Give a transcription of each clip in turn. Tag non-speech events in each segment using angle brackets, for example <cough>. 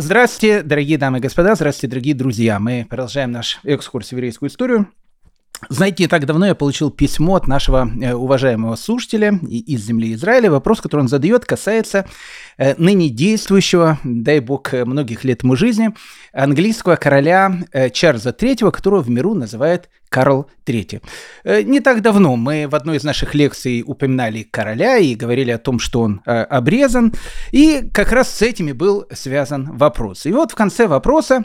Здравствуйте, дорогие дамы и господа, здравствуйте, дорогие друзья. Мы продолжаем наш экскурс в еврейскую историю. Знаете, не так давно я получил письмо от нашего э, уважаемого слушателя из земли Израиля. Вопрос, который он задает, касается э, ныне действующего, дай бог, э, многих лет ему жизни, английского короля Чарльза III, которого в миру называют Карл III. Не так давно мы в одной из наших лекций упоминали короля и говорили о том, что он обрезан, и как раз с этими был связан вопрос. И вот в конце вопроса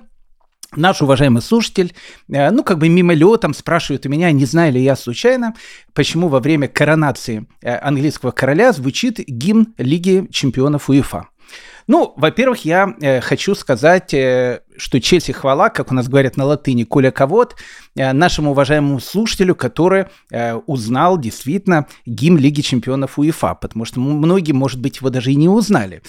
Наш уважаемый слушатель, э, ну, как бы мимолетом спрашивает у меня, не знаю ли я случайно, почему во время коронации э, английского короля звучит гимн Лиги чемпионов УЕФА. Ну, во-первых, я э, хочу сказать, что честь и хвала, как у нас говорят на латыни, коля ковод, нашему уважаемому слушателю, который узнал действительно гимн Лиги чемпионов УЕФА, потому что многие, может быть, его даже и не узнали.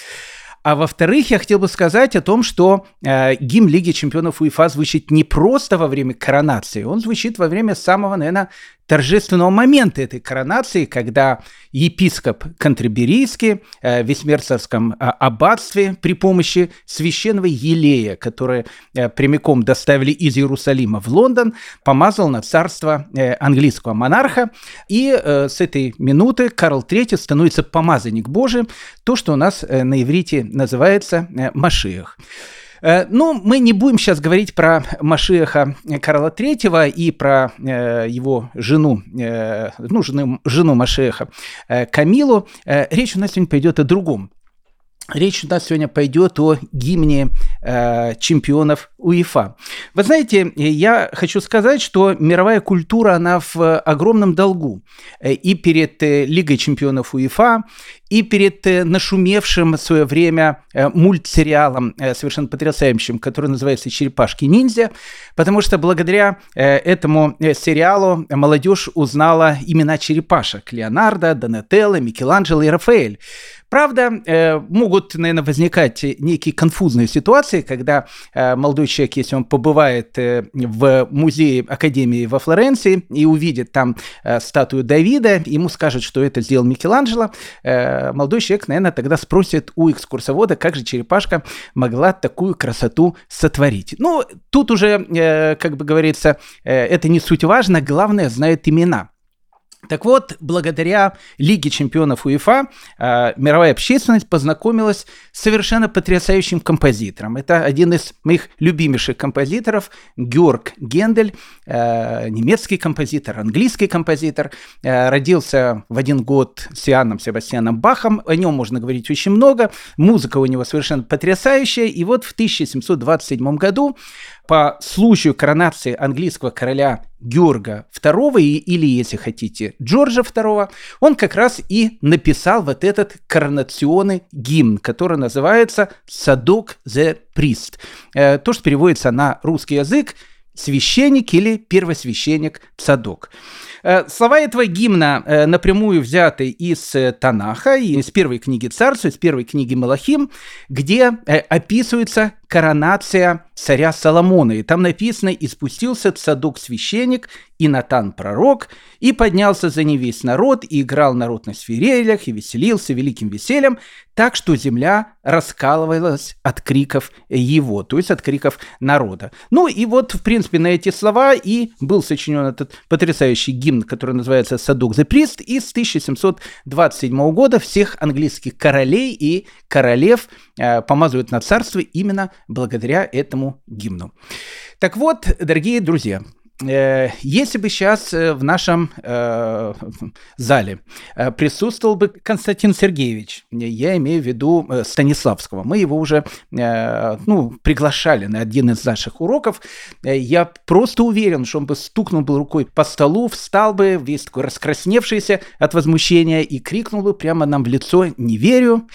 А во-вторых, я хотел бы сказать о том, что э, гимн Лиги чемпионов УЕФА звучит не просто во время коронации, он звучит во время самого, наверное, торжественного момента этой коронации, когда епископ Кантерберийский э, в Весьмерцевском э, аббатстве при помощи священного елея, которое э, прямиком доставили из Иерусалима в Лондон, помазал на царство английского монарха. И с этой минуты Карл III становится помазанник Божий, то, что у нас на иврите называется Машиах. Но ну, мы не будем сейчас говорить про Машеха Карла III и про э, его жену, э, ну, жену, жену Машеха Камилу. Речь у нас сегодня пойдет о другом. Речь у нас сегодня пойдет о гимне э, чемпионов УЕФА. Вы знаете, я хочу сказать, что мировая культура, она в огромном долгу и перед Лигой чемпионов УЕФА, и перед э, нашумевшим в свое время э, мультсериалом э, совершенно потрясающим, который называется «Черепашки-ниндзя», потому что благодаря этому сериалу молодежь узнала имена черепашек – Леонардо, Донателло, Микеланджело и Рафаэль. Правда, могут, наверное, возникать некие конфузные ситуации, когда молодой человек, если он побывает в музее Академии во Флоренции и увидит там статую Давида, ему скажут, что это сделал Микеланджело, молодой человек, наверное, тогда спросит у экскурсовода, как же черепашка могла такую красоту сотворить. Ну, тут уже, э, как бы говорится, э, это не суть важно, главное, знает имена. Так вот, благодаря Лиге чемпионов УЕФА э, мировая общественность познакомилась с совершенно потрясающим композитором. Это один из моих любимейших композиторов, Георг Гендель, э, немецкий композитор, английский композитор. Э, родился в один год с Иоанном Себастьяном Бахом. О нем можно говорить очень много. Музыка у него совершенно потрясающая. И вот в 1727 году по случаю коронации английского короля Георга II, или, если хотите, Джорджа II, он как раз и написал вот этот коронационный гимн, который называется «Садок the Priest». Э, то, что переводится на русский язык «священник» или «первосвященник Садок». Э, слова этого гимна э, напрямую взяты из Танаха, из первой книги Царства, из первой книги Малахим, где описывается коронация царя Соломона. И там написано «И спустился Цадок священник, и Натан пророк, и поднялся за ним весь народ, и играл народ на свирелях, и веселился великим весельем, так что земля раскалывалась от криков его, то есть от криков народа». Ну и вот, в принципе, на эти слова и был сочинен этот потрясающий гимн, который называется «Садок за Прист», из 1727 года всех английских королей и королев э, помазывают на царство именно благодаря этому гимну. Так вот, дорогие друзья, э, если бы сейчас э, в нашем э, зале э, присутствовал бы Константин Сергеевич, я имею в виду Станиславского, мы его уже э, ну, приглашали на один из наших уроков, я просто уверен, что он бы стукнул бы рукой по столу, встал бы весь такой раскрасневшийся от возмущения и крикнул бы прямо нам в лицо «Не верю,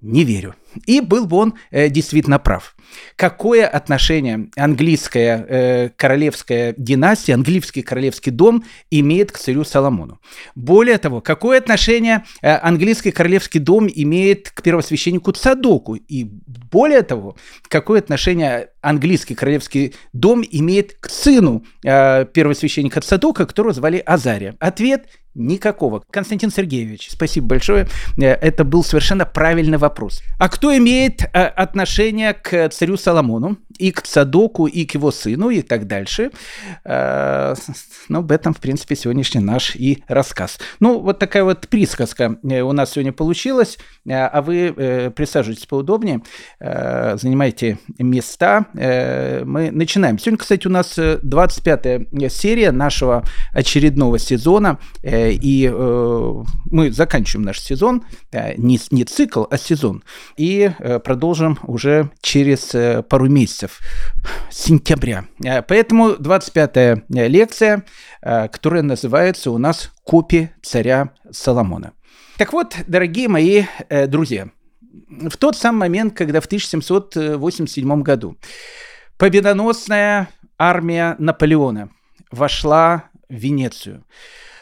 не верю». И был бы он э, действительно прав. Какое отношение английская э, королевская династия, английский королевский дом имеет к царю Соломону? Более того, какое отношение э, английский королевский дом имеет к первосвященнику Цадоку? И более того, какое отношение английский королевский дом имеет к сыну э, первосвященника Цадока, которого звали Азария? Ответ Никакого. Константин Сергеевич, спасибо большое. Э, это был совершенно правильный вопрос. А кто имеет отношение к царю Соломону и к Цадоку, и к его сыну, и так дальше. Ну, об этом, в принципе, сегодняшний наш и рассказ. Ну, вот такая вот присказка у нас сегодня получилась, а вы присаживайтесь поудобнее, занимайте места. Мы начинаем. Сегодня, кстати, у нас 25-я серия нашего очередного сезона, и мы заканчиваем наш сезон, не, не цикл, а сезон, и продолжим уже через пару месяцев, сентября. Поэтому 25-я лекция, которая называется у нас «Копи царя Соломона». Так вот, дорогие мои друзья, в тот самый момент, когда в 1787 году победоносная армия Наполеона вошла в Венецию,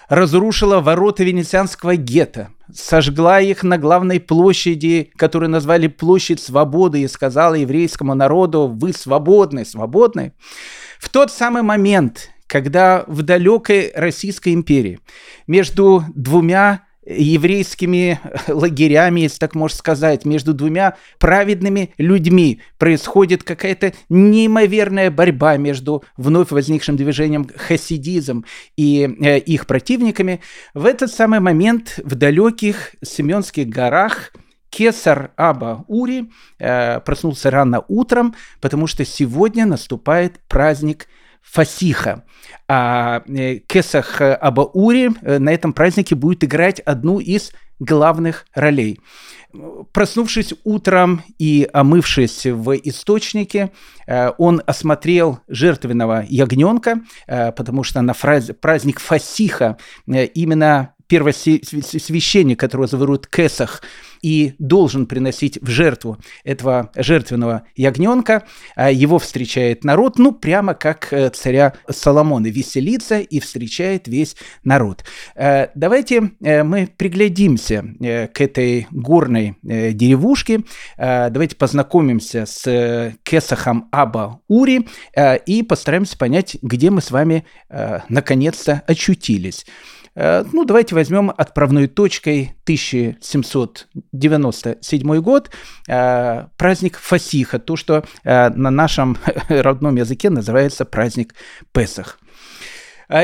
разрушила ворота венецианского гетто, сожгла их на главной площади, которую назвали Площадь Свободы, и сказала еврейскому народу, вы свободны, свободны. В тот самый момент, когда в далекой Российской империи между двумя еврейскими <laughs> лагерями, если так можно сказать, между двумя праведными людьми происходит какая-то неимоверная борьба между вновь возникшим движением хасидизм и э, их противниками. В этот самый момент в далеких Семенских горах Кесар Аба Ури э, проснулся рано утром, потому что сегодня наступает праздник Фасиха. А э, Кесах Абаури э, на этом празднике будет играть одну из главных ролей. Проснувшись утром и омывшись в источнике, э, он осмотрел жертвенного ягненка, потому что на праздник Фасиха именно первосвященник, которого зовут Кесах, и должен приносить в жертву этого жертвенного ягненка. А его встречает народ, ну, прямо как э, царя Соломона, веселится и встречает весь народ. Э, давайте э, мы приглядимся к этой горной деревушке, давайте познакомимся с Кесахом Аба Ури и постараемся понять, где мы с вами наконец-то очутились. Э, ну, давайте возьмем отправной точкой 1797 год, э, праздник Фасиха, то, что э, на нашем <laughs> родном языке называется праздник Песах.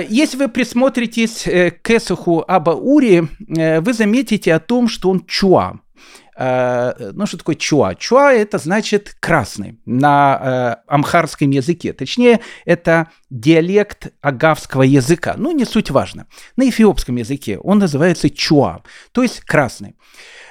Если вы присмотритесь к Эсуху Аба Ури, вы заметите о том, что он чуа. Э, ну, что такое чуа? Чуа – это значит красный на э, амхарском языке. Точнее, это диалект агавского языка. Ну, не суть важно. На эфиопском языке он называется чуа, то есть красный.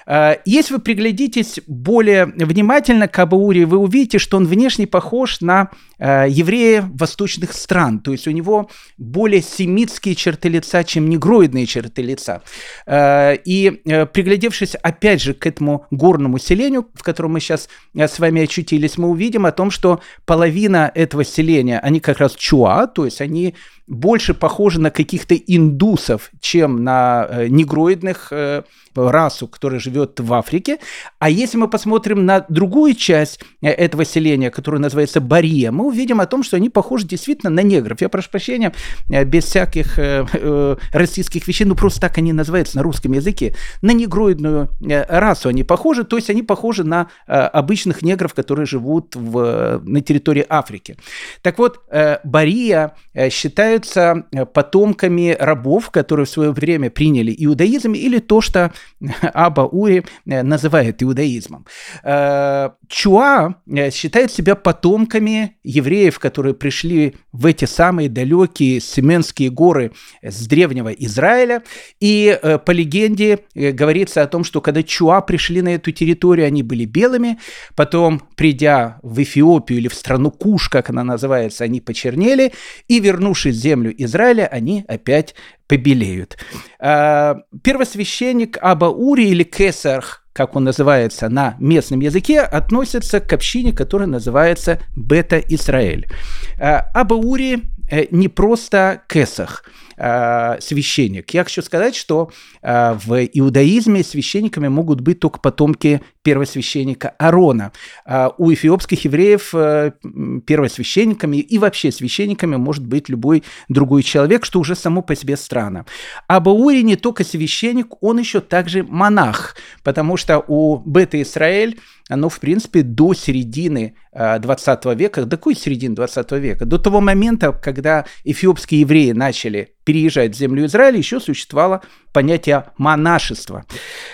Э, если вы приглядитесь более внимательно к Абауре, вы увидите, что он внешне похож на э, еврея восточных стран. То есть у него более семитские черты лица, чем негроидные черты лица. Э, и приглядевшись опять же к этому горному селению, в котором мы сейчас с вами очутились, мы увидим о том, что половина этого селения, они как раз чуа, то есть они больше похожи на каких-то индусов, чем на э, негроидных э, расу, которая живет в Африке. А если мы посмотрим на другую часть э, этого селения, которая называется Бария, мы увидим о том, что они похожи действительно на негров. Я прошу прощения, э, без всяких э, э, российских вещей, ну просто так они называются на русском языке. На негроидную э, расу они похожи, то есть они похожи на э, обычных негров, которые живут в, на территории Африки. Так вот, э, Бария э, считают являются э, потомками рабов, которые в свое время приняли иудаизм, или то, что Аба Ури называет иудаизмом. Чуа считает себя потомками евреев, которые пришли в эти самые далекие Семенские горы с древнего Израиля. И по легенде говорится о том, что когда Чуа пришли на эту территорию, они были белыми, потом, придя в Эфиопию или в страну Куш, как она называется, они почернели, и, вернувшись в землю Израиля, они опять побелеют. А, первосвященник Аба Ури или Кесарх, как он называется на местном языке, относится к общине, которая называется Бета-Израиль. А, Аба Ури э, не просто Кесах – э, священник. Я хочу сказать, что э, в иудаизме священниками могут быть только потомки первосвященника Аарона. А у эфиопских евреев э, первосвященниками и вообще священниками может быть любой другой человек, что уже само по себе странно. А Баури не только священник, он еще также монах, потому что у Бета Израиль оно, в принципе, до середины 20 а, века, до какой середины 20 века? До того момента, когда эфиопские евреи начали переезжать в землю Израиля, еще существовало понятие монашества.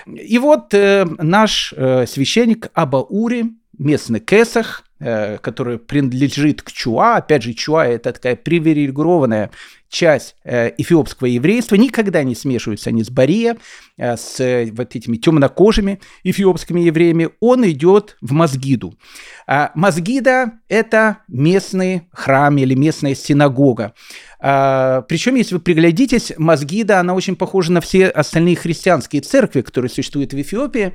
И вот э, наш э, священник Абаури, местный Кесах, э, который принадлежит к Чуа, опять же, Чуа – это такая привилегированная часть э, эфиопского еврейства, никогда не смешиваются они с Бария, э, с э, вот этими темнокожими эфиопскими евреями, он идет в Мазгиду. А Мазгида – это местный храм или местная синагога. А, причем, если вы приглядитесь, Мазгида, она очень похожа на все остальные христианские церкви, которые существуют в Эфиопии.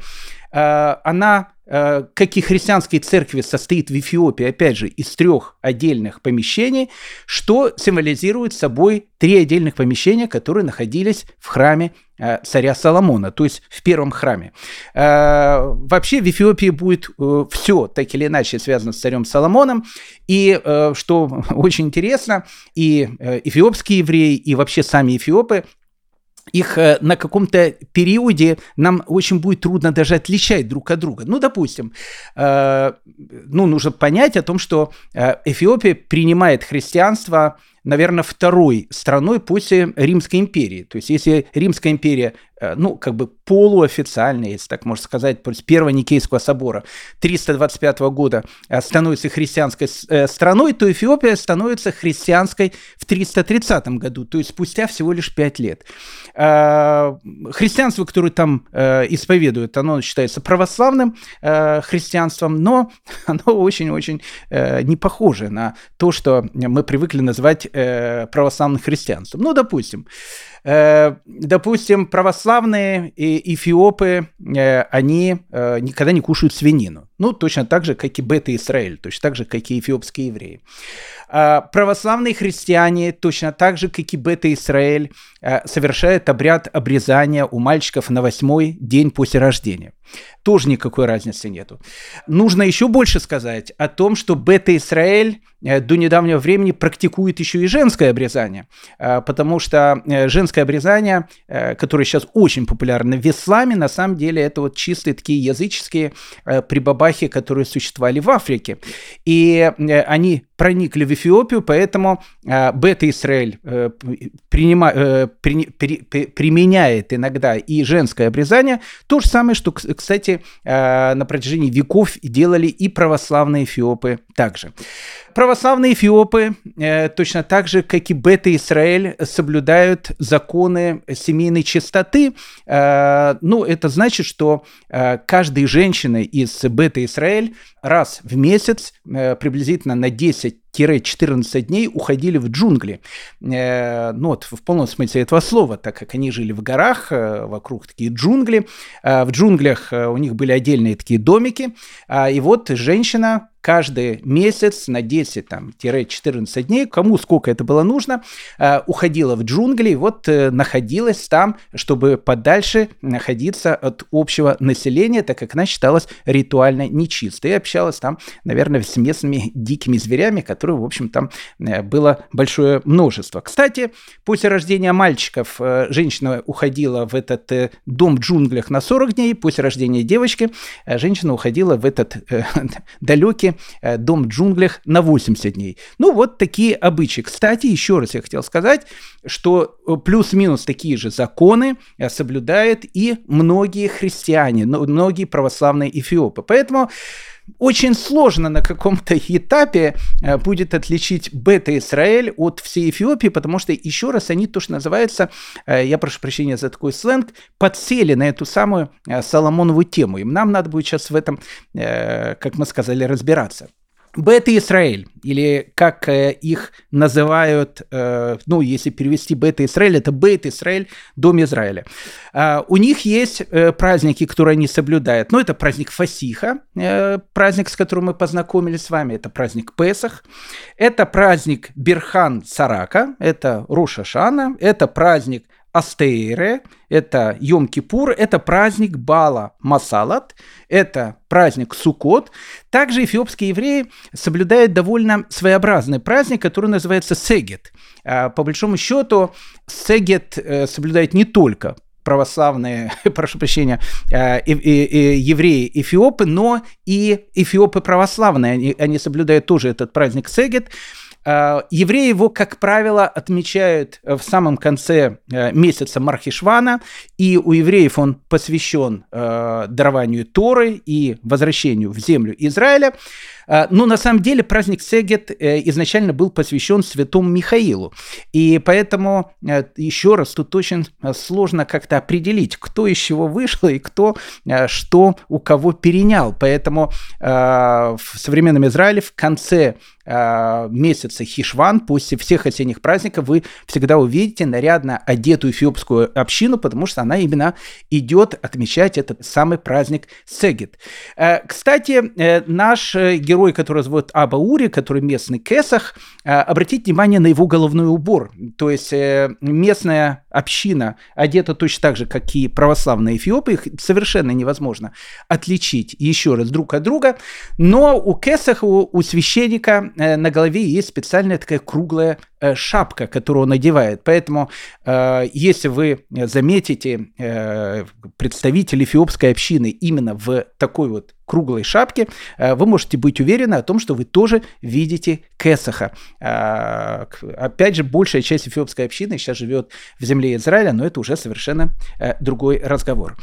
А, она как и христианские церкви, состоит в Эфиопии, опять же, из трех отдельных помещений, что символизирует собой три отдельных помещения, которые находились в храме э, царя Соломона, то есть в первом храме. Э, вообще в Эфиопии будет все так или иначе связано с царем Соломоном, и что <laughs> очень интересно, и эфиопские евреи, и вообще сами эфиопы их э, на каком-то периоде нам очень будет трудно даже отличать друг от друга. Ну, допустим, э, ну, нужно понять о том, что э, Эфиопия принимает христианство наверное, второй страной после Римской империи. То есть, если Римская империя, э, ну, как бы полуофициально, если так можно сказать, после Первого Никейского собора 325 года э, становится христианской э, страной, то Эфиопия становится христианской в 330 году, то есть спустя всего лишь 5 лет. Христианство, которое там исповедуют, оно считается православным христианством, но <laughs> оно очень-очень не похоже на то, что мы привыкли называть э, православным христианством. Ну, допустим, э, допустим, православные и эфиопы, э, они э, никогда не кушают свинину. Ну, точно так же, как и бета-Израиль, точно так же, как и эфиопские евреи. А православные христиане, точно так же, как и бета-Израиль, совершают обряд обрезания у мальчиков на восьмой день после рождения. Тоже никакой разницы нету. Нужно еще больше сказать о том, что бета-Израиль до недавнего времени практикует еще и женское обрезание, потому что женское обрезание, которое сейчас очень популярно в исламе, на самом деле это вот чистые такие языческие прибабахи, которые существовали в Африке. И они проникли в Эфиопию, поэтому э, Бета-Израиль э, э, применяет иногда и женское обрезание. То же самое, что, кстати, э, на протяжении веков делали и православные эфиопы также. Православные эфиопы, э, точно так же, как и Бета-Израиль, соблюдают законы семейной чистоты. Э, ну, это значит, что э, каждая женщина из Бета-Израиль раз в месяц, э, приблизительно на 10 14 дней уходили в джунгли. Э, ну вот, в полном смысле этого слова, так как они жили в горах, э, вокруг такие джунгли. Э, в джунглях у них были отдельные такие домики. И вот женщина каждый месяц на 10-14 дней, кому сколько это было нужно, уходила в джунгли и вот находилась там, чтобы подальше находиться от общего населения, так как она считалась ритуально нечистой и общалась там, наверное, с местными дикими зверями, которые которых, в общем, там э, было большое множество. Кстати, после рождения мальчиков э, женщина уходила в этот э, дом в джунглях на 40 дней, после рождения девочки женщина уходила в этот <laughs> далекий дом в джунглях на 80 дней. Ну, вот такие обычаи. Кстати, еще раз я хотел сказать, что плюс-минус такие же законы соблюдают и многие христиане, многие православные эфиопы. Поэтому очень сложно на каком-то этапе э, будет отличить бета-Израиль от всей Эфиопии, потому что, еще раз, они то, что называется, э, я прошу прощения за такой сленг, подсели на эту самую э, Соломонову тему. И нам надо будет сейчас в этом, как мы сказали, разбираться. Бета-Израиль, или как э, их называют, э, ну, если перевести Бета-Израиль, это Бет-Израиль, Дом Израиля. Э, у них есть э, праздники, которые они соблюдают. Ну, это праздник Фасиха, праздник, с которым мы познакомились с вами, это праздник Песах, это праздник Бирхан Сарака, это Роша Шана, это праздник Астейре, это Йом-Кипур, это праздник Бала Масалат, это праздник Сукот. Также эфиопские евреи соблюдают довольно своеобразный праздник, который называется Сегет. А, по большому счету, Сегет э, соблюдает не только православные, <laughs> прошу прощения, э, и, и евреи эфиопы, но и эфиопы православные, они, они соблюдают тоже этот праздник Сегет. Э, евреи его, как правило, отмечают в самом конце э, месяца Мархишвана, и у евреев он посвящен дарованию Торы и возвращению в землю Израиля. А, Но на самом деле праздник Сегет э, изначально был посвящен святому Михаилу. И поэтому, э, еще раз, тут очень э, сложно как-то определить, кто из чего вышел и кто что у кого перенял. Поэтому в современном Израиле в конце месяца Хишван, после всех осенних праздников, вы всегда увидите нарядно одетую эфиопскую общину, потому что она именно идет отмечать этот самый праздник Сегет. Кстати, наш герой, который зовут Аба Ури, который местный Кесах, э, обратите внимание на его головной убор. То есть э, местная община одета точно так же, как и православные эфиопы, их совершенно невозможно отличить еще раз друг от друга, но у Кесаха, у, у священника э, на голове есть специальная такая круглая Э, шапка, которую он надевает. Поэтому, э, если вы заметите э, представителей эфиопской общины именно в такой вот круглой шапке, вы можете быть уверены о том, что вы тоже видите Кесаха. Опять же, большая часть эфиопской общины сейчас живет в земле Израиля, но это уже совершенно другой разговор.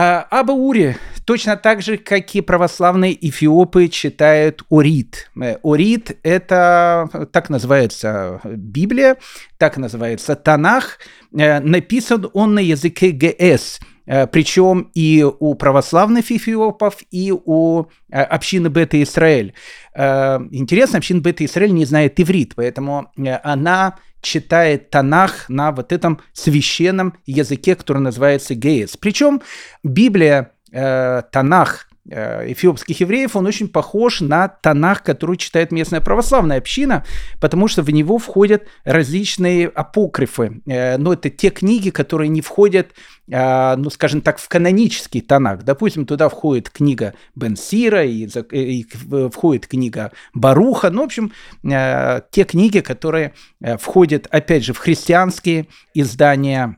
А, Аба Ури точно так же, как и православные эфиопы, читают Орит. Э, Орит – это, так называется Библия, так называется Танах. Э, написан он на языке ГС, э, причем и у православных эфиопов, и у общины Бета-Израиль. Интересно, община Бета-Израиль не знает иврит, поэтому она читает Танах на вот этом священном языке, который называется геец. Причем Библия, э, Танах Э, эфиопских евреев, он очень похож на тонах, который читает местная православная община, потому что в него входят различные апокрифы. Э, но это те книги, которые не входят, ну, скажем так, в канонический тонах. Допустим, туда входит книга Бенсира, и, и входит книга Баруха. Ну, в общем, те книги, которые входят, опять же, в христианские издания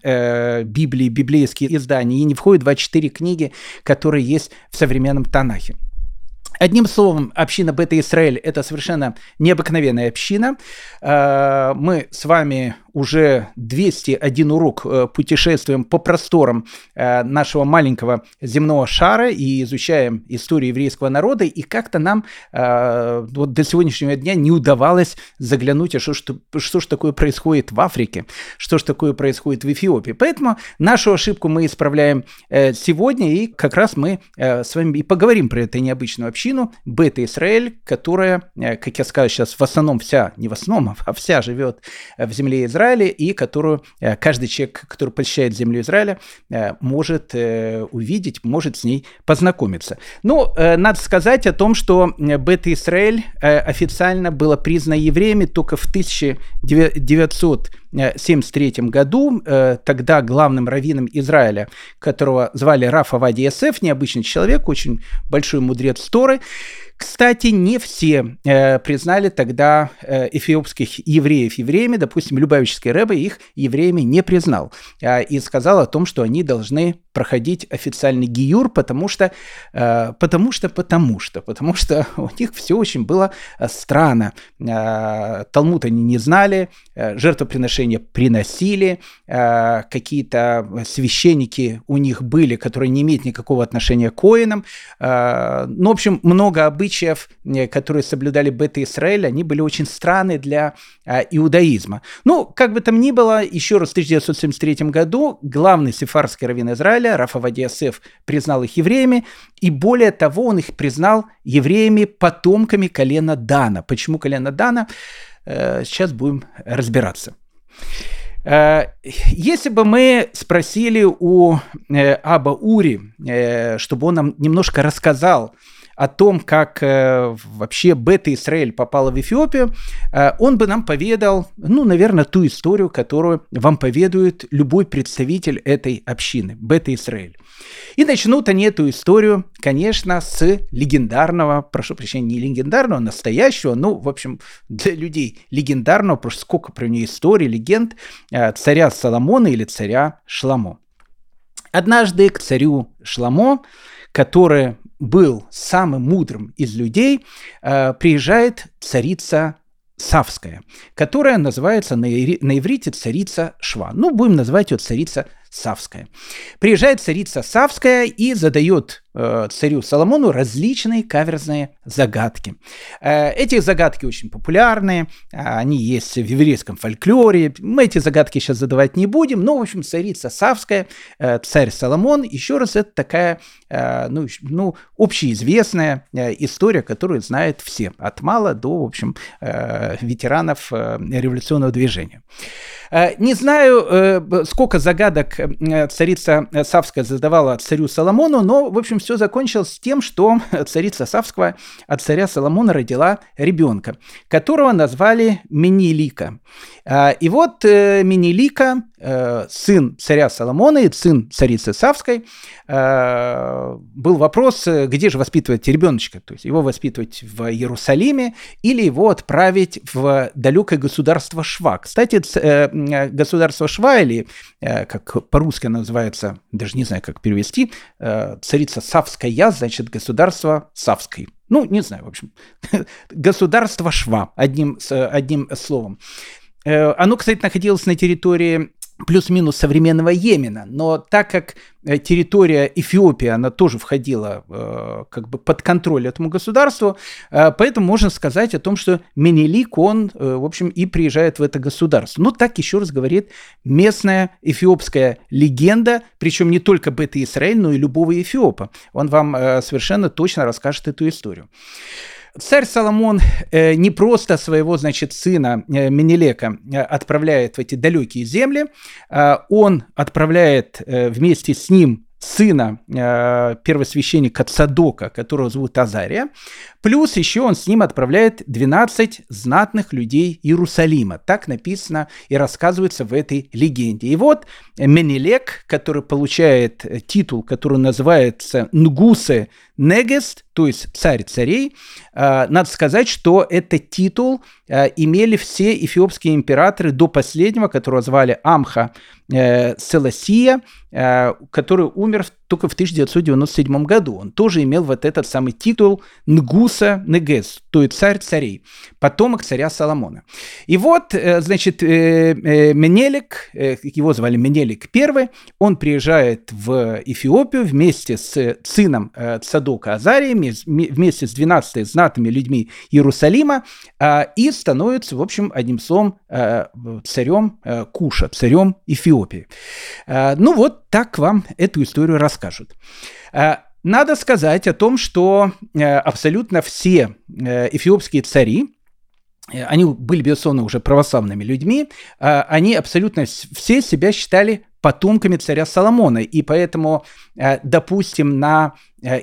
Библии, библейские издания, и не входят 24 книги, которые есть в современном Танахе. Одним словом, община Бета-Исраэль – это совершенно необыкновенная община. Э, мы с вами уже 201 урок э, путешествуем по просторам э, нашего маленького земного шара и изучаем историю еврейского народа, и как-то нам э, вот до сегодняшнего дня не удавалось заглянуть, а что, что, что ж такое происходит в Африке, что ж такое происходит в Эфиопии. Поэтому нашу ошибку мы исправляем сегодня, и как раз мы с вами и поговорим про эту необычную общину Бета-Исраэль, которая, как я сказал сейчас, в основном вся, не в основном, <laughs> а вся живет в земле Израиля, Израиле и которую э, каждый человек, который посещает землю Израиля, э, может э, увидеть, может с ней познакомиться. Ну, надо сказать о том, что Бета-Израиль официально было признано евреями только в 1973 году. Тогда главным раввином Израиля, которого звали Рафа Вади Есеф, необычный человек, очень большой мудрец Торы, кстати, не все э, признали тогда э, эфиопских евреев евреями. Допустим, Любавический Рэбе их евреями не признал э, и сказал о том, что они должны проходить официальный гиюр, потому что, э, потому что, потому что, потому что <laughs> у них все очень было э, странно. Э, Талмуд они не знали, э, жертвоприношения приносили, э, какие-то священники у них были, которые не имеют никакого отношения к коинам. Э, ну, в общем, много обычаев, э, которые соблюдали бета-Израиль, они были очень странные для иудаизма. Ну, как бы там ни было, еще раз в 1973 году главный сефарский раввин Израиля Израиля, Рафа Вадиасеф признал их евреями, и более того, он их признал евреями, потомками колена Дана. Почему колено Дана? Сейчас будем разбираться. Э, если бы мы спросили у э, Аба Ури, чтобы он нам немножко рассказал о том, как э, вообще Бета-Исраэль попала в Эфиопию, э, он бы нам поведал, ну, наверное, ту историю, которую вам поведает любой представитель этой общины, Бета-Исраэль. И начнут они эту историю, конечно, с легендарного, прошу прощения, не легендарного, а настоящего, ну, в общем, для людей легендарного, что сколько про нее историй, легенд, э, царя Соломона или царя Шламо. Однажды к царю Шламо, который был самым мудрым из людей, э, приезжает царица Савская, которая называется на, иврите царица Шва. Ну, будем называть ее царица Савская. Приезжает царица Савская и задает царю Соломону различные каверзные загадки. Э, эти загадки очень популярны, они есть в еврейском фольклоре. Мы эти загадки сейчас задавать не будем, но, в общем, царица Савская, э, царь Соломон, еще раз, это такая, э, ну, ну, общеизвестная э, история, которую знают все, от мала до, в общем, э, ветеранов э, революционного движения. Э, не знаю, э, сколько загадок э, царица Савская задавала царю Соломону, но, в общем, все закончилось тем, что <laughs> царица Савская от царя Соломона родила ребенка, которого назвали Менелика. И вот Менелика, сын царя Соломона и сын царицы Савской, был вопрос, где же воспитывать ребеночка, то есть его воспитывать в Иерусалиме или его отправить в далекое государство Шва. Кстати, Э, государство Шва, или э, как по-русски называется, даже не знаю, как перевести, э, царица Савская, значит, государство Савской. Ну, не знаю, в общем, <laughs> государство Шва, одним, одним словом. Оно, кстати, находилось на территории плюс-минус современного Йемена. Но так как э, территория Эфиопии, она тоже входила э, как бы под контроль этому государству, э, поэтому можно сказать о том, что Менелик, он, э, в общем, и приезжает в это государство. Но так еще раз говорит местная эфиопская легенда, причем не только Бета-Исраэль, но и любого эфиопа. Он вам э, совершенно точно расскажет эту историю. Царь Соломон э, не просто своего, значит, сына э, Менелека э, отправляет в эти далекие земли, э, он отправляет э, вместе с ним сына э, первосвященника Цадока, которого зовут Азария, плюс еще он с ним отправляет 12 знатных людей Иерусалима. Так написано и рассказывается в этой легенде. И вот Менелек, который получает титул, который называется Нгусе Негест, то есть царь царей, э, надо сказать, что этот титул э, имели все эфиопские императоры до последнего, которого звали Амха э, Селасия, который умер только в 1997 году. Он тоже имел вот этот самый титул Нгуса Негес, то есть царь царей, потомок царя Соломона. И вот, значит, Менелик, его звали Менелик I, он приезжает в Эфиопию вместе с сыном Цадока Азарием, вместе с 12 знатными людьми Иерусалима а, и становится, в общем, одним словом, а, царем а, Куша, царем Эфиопии. Ну вот так вам эту историю расскажут. Надо сказать о том, что абсолютно все эфиопские цари, они были, безусловно, уже православными людьми, они абсолютно все себя считали потомками царя Соломона. И поэтому, допустим, на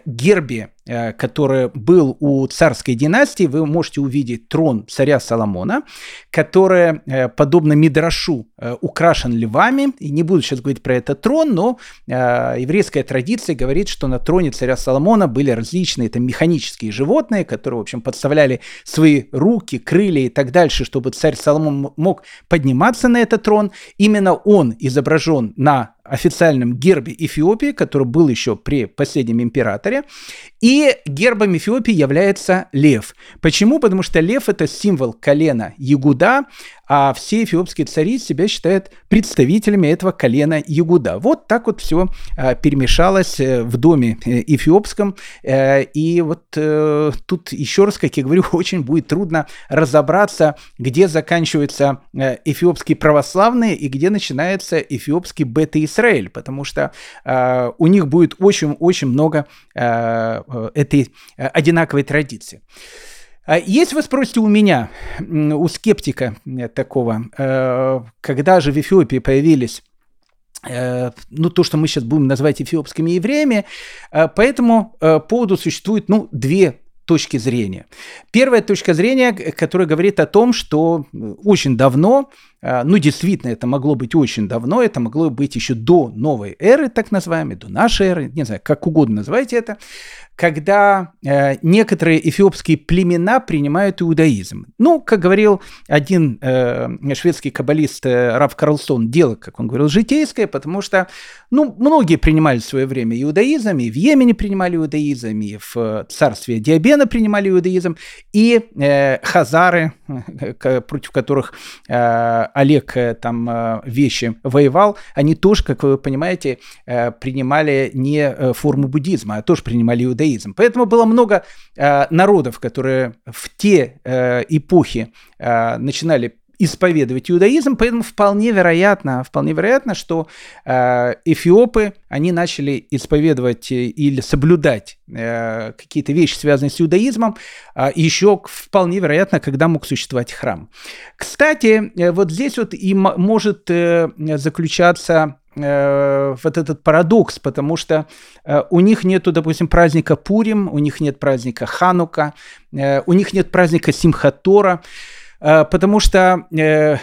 гербе Э, который был у царской династии, вы можете увидеть трон царя Соломона, который, э, подобно Мидрашу, э, украшен львами. И не буду сейчас говорить про этот трон, но еврейская традиция говорит, что на троне царя Соломона были различные там, механические животные, которые, в общем, подставляли свои руки, крылья и так дальше, чтобы царь Соломон мог подниматься на этот трон. Именно он изображен на официальном гербе Эфиопии, который был еще при последнем императоре. И гербом Эфиопии является лев. Почему? Потому что лев – это символ колена Ягуда, а все эфиопские цари себя считают представителями этого колена Ягуда. Вот так вот все а, перемешалось э, в доме э, эфиопском. Э, и вот тут еще раз, как я говорю, <laughs> очень будет трудно разобраться, где заканчиваются эфиопские православные и где начинается эфиопский бета-Израиль, потому что у них будет очень-очень много этой одинаковой традиции. А если вы спросите у меня, у скептика такого, э, когда же в Эфиопии появились ну, то, что мы сейчас будем называть эфиопскими евреями. По поводу существует, ну, две точки зрения. Первая точка зрения, которая говорит о том, что очень давно ну, действительно, это могло быть очень давно, это могло быть еще до новой эры, так называемой, до нашей эры, не знаю, как угодно называйте это, когда э, некоторые эфиопские племена принимают иудаизм. Ну, как говорил один э, шведский каббалист э, Раф Карлсон, дело, как он говорил, житейское, потому что, ну, многие принимали в свое время иудаизм, и в Йемене принимали иудаизм, и в царстве Диабена принимали иудаизм, и э, хазары, <laughs> против которых э, Олег э, там э, вещи воевал, они тоже, как вы понимаете, э, принимали не форму буддизма, а тоже принимали иудаизм. Поэтому было много народов, которые в те эпохи начинали исповедовать иудаизм, поэтому вполне вероятно, вполне вероятно, что э, эфиопы, они начали исповедовать или соблюдать э, какие-то вещи, связанные с иудаизмом, э, еще вполне вероятно, когда мог существовать храм. Кстати, э, вот здесь вот и может э, заключаться э, вот этот парадокс, потому что э, у них нету, допустим, праздника Пурим, у них нет праздника Ханука, э, у них нет праздника Симхатора, Э, потому что, э,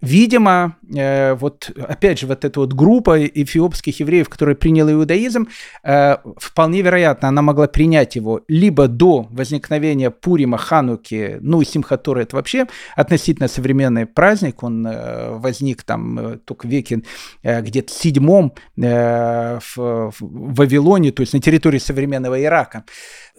видимо, э, вот опять же, вот эта вот группа эфиопских евреев, которая приняла иудаизм, вполне вероятно, она могла принять его либо до возникновения Пурима, Хануки, ну и Симхатора, это вообще относительно современный праздник, он возник там только в веке где-то седьмом в Вавилоне, то есть на территории современного Ирака.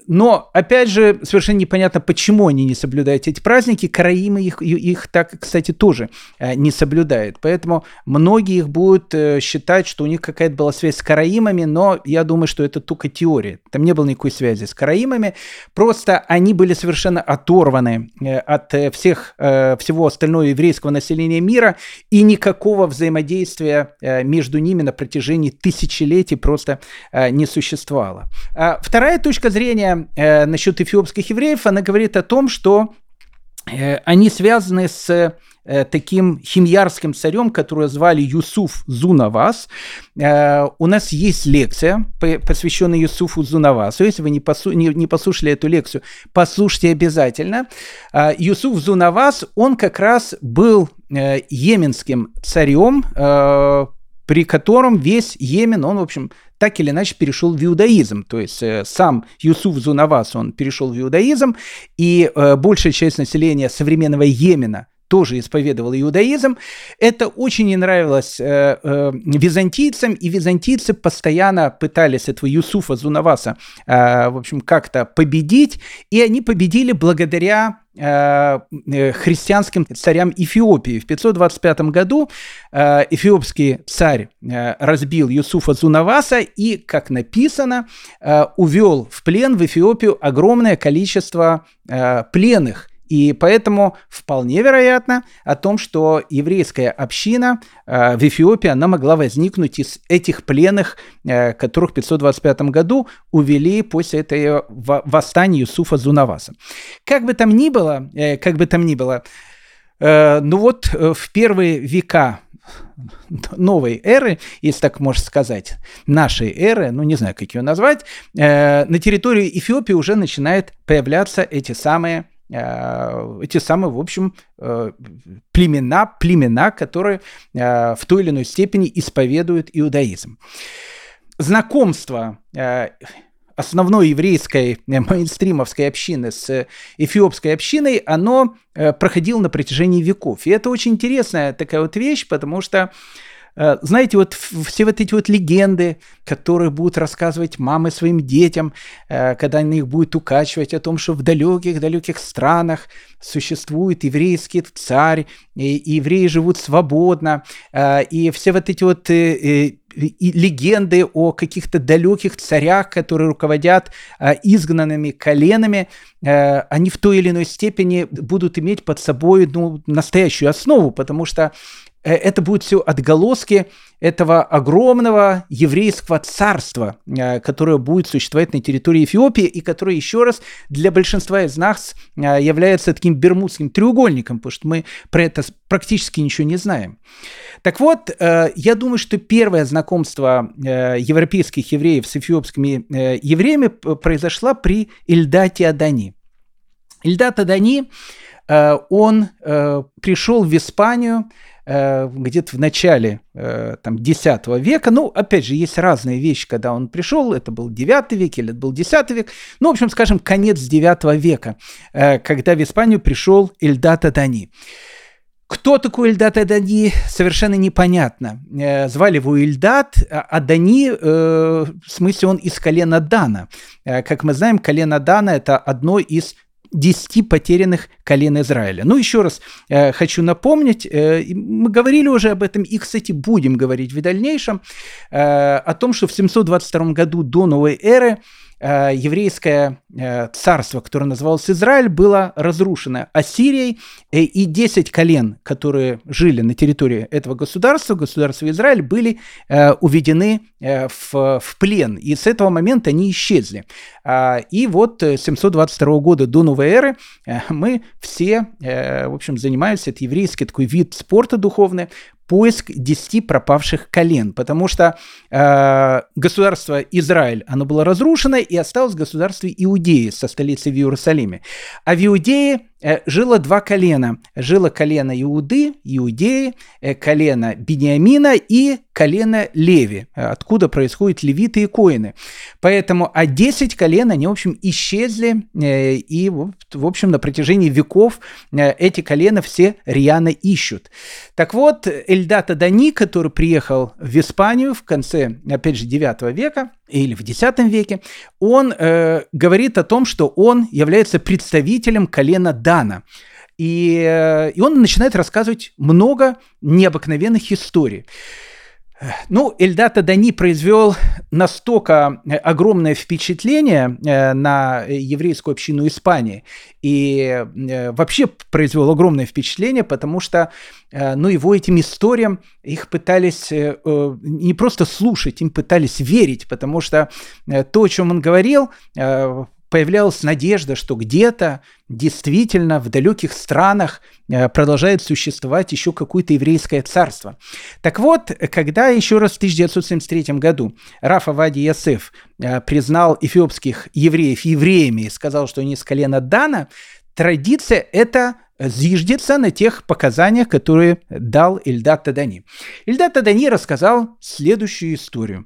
Но, опять же, совершенно непонятно, почему они не соблюдают эти праздники. Караимы их, их так, кстати, тоже э, не соблюдают. Поэтому многие их будут э, считать, что у них какая-то была связь с караимами, но я думаю, что это только теория. Там не было никакой связи с караимами. Просто они были совершенно оторваны э, от всех, всего остального еврейского населения мира, и никакого взаимодействия между ними на протяжении тысячелетий просто не существовало. А вторая точка зрения э, насчет эфиопских евреев, она говорит о том, что э, они связаны с э, таким химьярским царем, которого звали Юсуф Зунавас. Э, у нас есть лекция, посвященная Юсуфу Зунавасу. Если вы не, посу не, не послушали эту лекцию, послушайте обязательно. Э, Юсуф Зунавас, он как раз был йеменским царем, при котором весь Йемен, он, в общем, так или иначе перешел в иудаизм. То есть э, сам Юсуф Зунавас, он перешел в иудаизм, и э, большая часть населения современного Йемена тоже исповедовал иудаизм. Это очень не нравилось э, э, византийцам, и византийцы постоянно пытались этого Юсуфа Зунаваса, э, в общем, как-то победить, и они победили благодаря христианским царям Эфиопии. В 525 году э, эфиопский царь разбил Юсуфа Зунаваса и, как написано, увел в плен в Эфиопию огромное количество пленных – и поэтому вполне вероятно о том, что еврейская община э, в Эфиопии, она могла возникнуть из этих пленных, э, которых в 525 году увели после этой восстания Юсуфа Зунаваса. Как бы там ни было, э, как бы там ни было, ну вот в первые века новой эры, если так можно сказать, нашей эры, ну не знаю, как ее назвать, на территории Эфиопии уже начинают появляться эти самые Э, эти самые, в общем, э, племена, племена, которые э, в той или иной степени исповедуют иудаизм. Знакомство основной еврейской мейнстримовской общины с эфиопской общиной, оно проходило на протяжении веков. И это очень интересная такая вот вещь, потому что Э, знаете, вот все вот эти вот легенды, которые будут рассказывать мамы своим детям, э, когда они их будут укачивать о том, что в далеких-далеких странах существует еврейский царь, и евреи живут свободно, э, и все вот эти вот и легенды о каких-то далеких царях, которые руководят изгнанными коленами, они в той или иной степени будут иметь под собой ну, настоящую основу, потому что это будут все отголоски этого огромного еврейского царства, которое будет существовать на территории Эфиопии и которое, еще раз, для большинства из нас является таким бермудским треугольником, потому что мы про это практически ничего не знаем. Так вот, я думаю, что первое знакомство европейских евреев с эфиопскими евреями произошло при Ильдате Адани. Ильдат Адани, э, он э, пришел в Испанию э, где-то в начале там, X века. Ну, опять же, есть разные вещи, когда он пришел. Это был 9 век или это был X век. Ну, в общем, скажем, конец 9 века, когда в Испанию пришел Ильдат Адани. Кто такой Ильдат Адани, совершенно непонятно. Звали его Ильдат, а Дани, в смысле, он из колена Дана. Как мы знаем, колено Дана – это одно из десяти потерянных колен Израиля. Ну, еще раз э, хочу напомнить, э, мы говорили уже об этом, и, кстати, будем говорить в дальнейшем, э, о том, что в 722 году до новой эры еврейское э, царство, которое называлось Израиль, было разрушено Ассирией, э, и 10 колен, которые жили на территории этого государства, государства Израиль, были уведены в, в плен, и с этого момента они исчезли. А, и вот 722 года до новой эры мы все, в общем, занимаемся, это еврейский такой вид спорта духовный, поиск 10 пропавших колен, потому что э, государство Израиль, оно было разрушено, и осталось государство Иудеи со столицей в Иерусалиме. А в Иудее жило два колена. Жило колено Иуды, Иудеи, э, колено Бениамина и колено Леви, э, откуда происходят левиты и коины. Поэтому, а 10 колен, они, в общем, исчезли, и, в общем, на протяжении веков эти колена все рьяно ищут. Так вот, Эльдата Дани, который приехал в Испанию в конце, опять же, 9 века, или в X веке, он э, говорит о том, что он является представителем колена Дана. И, э, и он начинает рассказывать много необыкновенных историй. Ну, Эльдата Дани произвел настолько э, огромное впечатление э, на еврейскую общину Испании и вообще произвел огромное впечатление, потому что ну, его этим историям их пытались не просто слушать, им пытались верить, потому что то, о чем он говорил, появлялась надежда, что где-то действительно в далеких странах э, продолжает существовать еще какое-то еврейское царство. Так вот, когда еще раз в 1973 году Рафа Вади Ясеф э, признал эфиопских евреев евреями и сказал, что они с колена Дана, традиция это зиждется на тех показаниях, которые дал Ильдат Тадани. Ильдат Тадани рассказал следующую историю.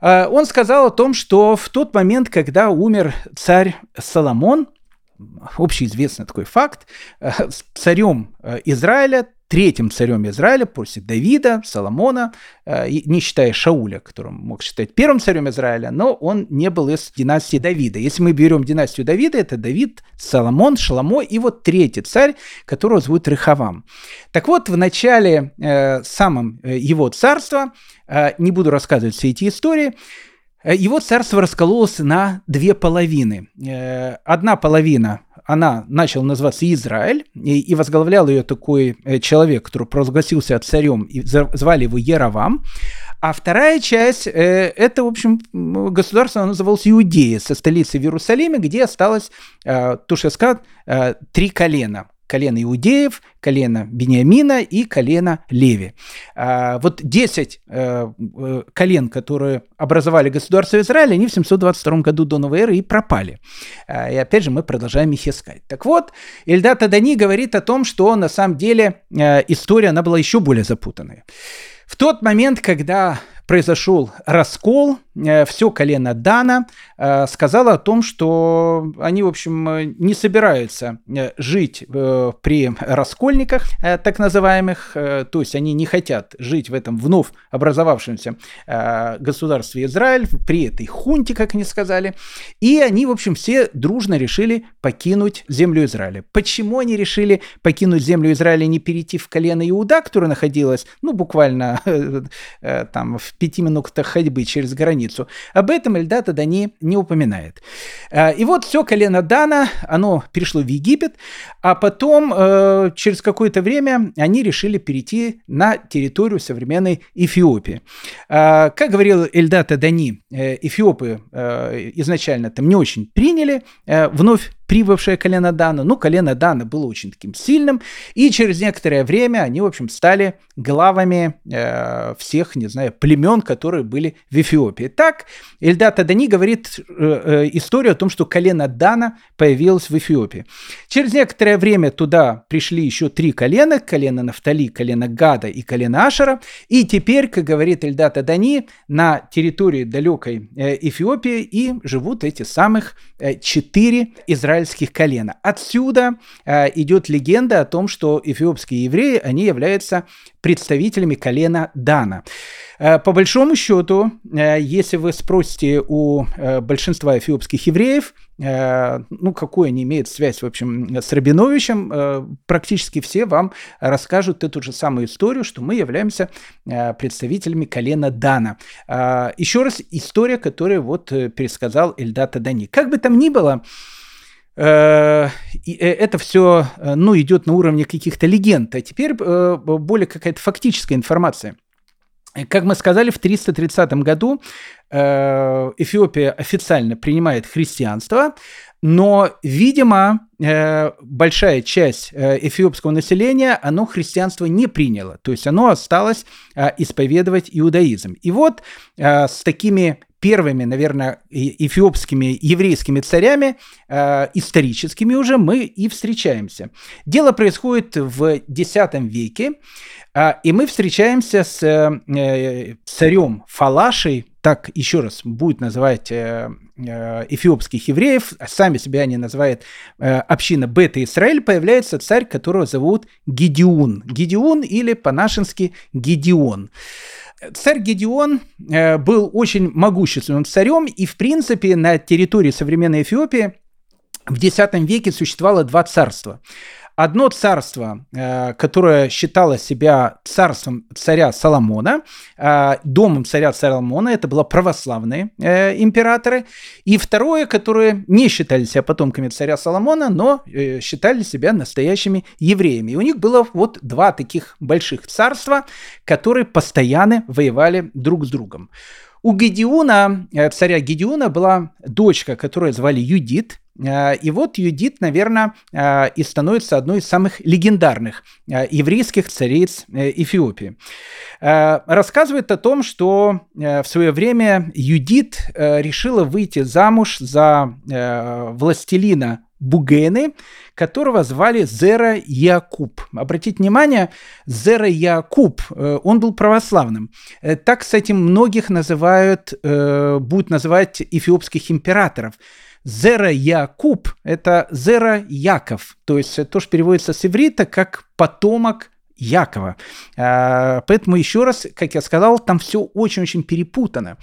А, он сказал о том, что в тот момент, когда умер царь Соломон, общеизвестный такой факт, э, царем э, Израиля третьим царем Израиля после Давида, Соломона, э, не считая Шауля, которым мог считать первым царем Израиля, но он не был из династии Давида. Если мы берем династию Давида, это Давид, Соломон, Шаламо и вот третий царь, которого зовут Рехавам. Так вот, в начале э, самом э, его царства, э, не буду рассказывать все эти истории, его царство раскололось на две половины. Одна половина она начала называться Израиль, и, и возглавлял ее такой э, человек, который провозгласился царем, и звали его Яровам. А вторая часть, э, это, в общем, государство называлось Иудея, со столицей в Иерусалиме, где осталось, э, то, что я сказал, три колена колено иудеев, колено Бениамина и колено Леви. А, вот 10 э, э, колен, которые образовали государство Израиля, они в 722 году до новой эры и пропали. А, и опять же мы продолжаем их искать. Так вот, Эльдата Дани говорит о том, что на самом деле э, история, она была еще более запутанной. В тот момент, когда произошел раскол, э, все колено Дана э, сказала о том, что они, в общем, не собираются э, жить при раскольниках, так называемых, то есть они не хотят жить в этом вновь образовавшемся государстве Израиль, при этой хунте, как они сказали, и они, в общем, все дружно решили покинуть землю Израиля. Почему они решили покинуть землю Израиля и не перейти в колено Иуда, которое находилось, ну, буквально <laughs> там в пяти минутах ходьбы через границу. Об этом Эльдата Дани не упоминает. Э, и вот все колено Дана, оно перешло в Египет, а потом э, через какое-то время они решили перейти на территорию современной Эфиопии. Э, как говорил Эльдата Дани, эфиопы изначально там не очень приняли вновь прибывшее колено Дана. Ну, колено Дана было очень таким сильным, и через некоторое время они, в общем, стали главами э, всех, не знаю, племен, которые были в Эфиопии. Так, Эльдата Дани говорит э, э, историю о том, что колено Дана появилось в Эфиопии. Через некоторое время туда пришли еще три колена, колено Нафтали, колено Гада и колено Ашера, и теперь, как говорит Эльдата Дани, на территории далекой э, Эфиопии и живут эти самых э, четыре израильских израильских колена. Отсюда э, идет легенда о том, что эфиопские евреи, они являются представителями колена Дана. Э, по большому счету, э, если вы спросите у э, большинства эфиопских евреев, ну, какую они имеют связь, в общем, с Рабиновичем, практически все вам расскажут эту же самую историю, что мы являемся представителями колена Дана. Еще раз, история, которую вот пересказал Эльдата Дани. Как бы там ни было, Э, э, это все, э, ну, идет на уровне каких-то легенд, а теперь более какая-то фактическая информация. Как мы сказали, в 330 году Эфиопия официально принимает христианство, но, видимо, большая часть эфиопского населения, оно христианство не приняло, то есть оно осталось исповедовать иудаизм. И вот с такими первыми, наверное, эфиопскими еврейскими царями, э, историческими уже, мы и встречаемся. Дело происходит в X веке, э, и мы встречаемся с э, царем Фалашей, так еще раз будет называть э, э, эфиопских евреев, сами себя они называют э, община Бета-Израиль, появляется царь, которого зовут Гедеон. Гедеон или по-нашенски Гедеон. Царь Гедеон э, был очень могущественным царем, и, в принципе, на территории современной Эфиопии в X веке существовало два царства. Одно царство, э, которое считало себя царством царя Соломона, э, домом царя Соломона, это было православные э, императоры. И второе, которое не считали себя потомками царя Соломона, но считали себя настоящими евреями. И у них было вот два таких больших царства, которые постоянно воевали друг с другом. У Гедеона, царя Гедеона, была дочка, которую звали Юдит, и вот Юдит, наверное, э, и становится одной из самых легендарных э, еврейских цариц Эфиопии. Рассказывает о том, что в свое время Юдит решила выйти замуж за властелина Бугены, которого звали Зера Якуб. Обратите внимание, Зера Якуб, он был православным. Так, кстати, многих называют, будут называть эфиопских императоров – Зера Якуб – это Зера Яков, то есть то, что переводится с иврита как потомок Якова. А, поэтому еще раз, как я сказал, там все очень-очень перепутано.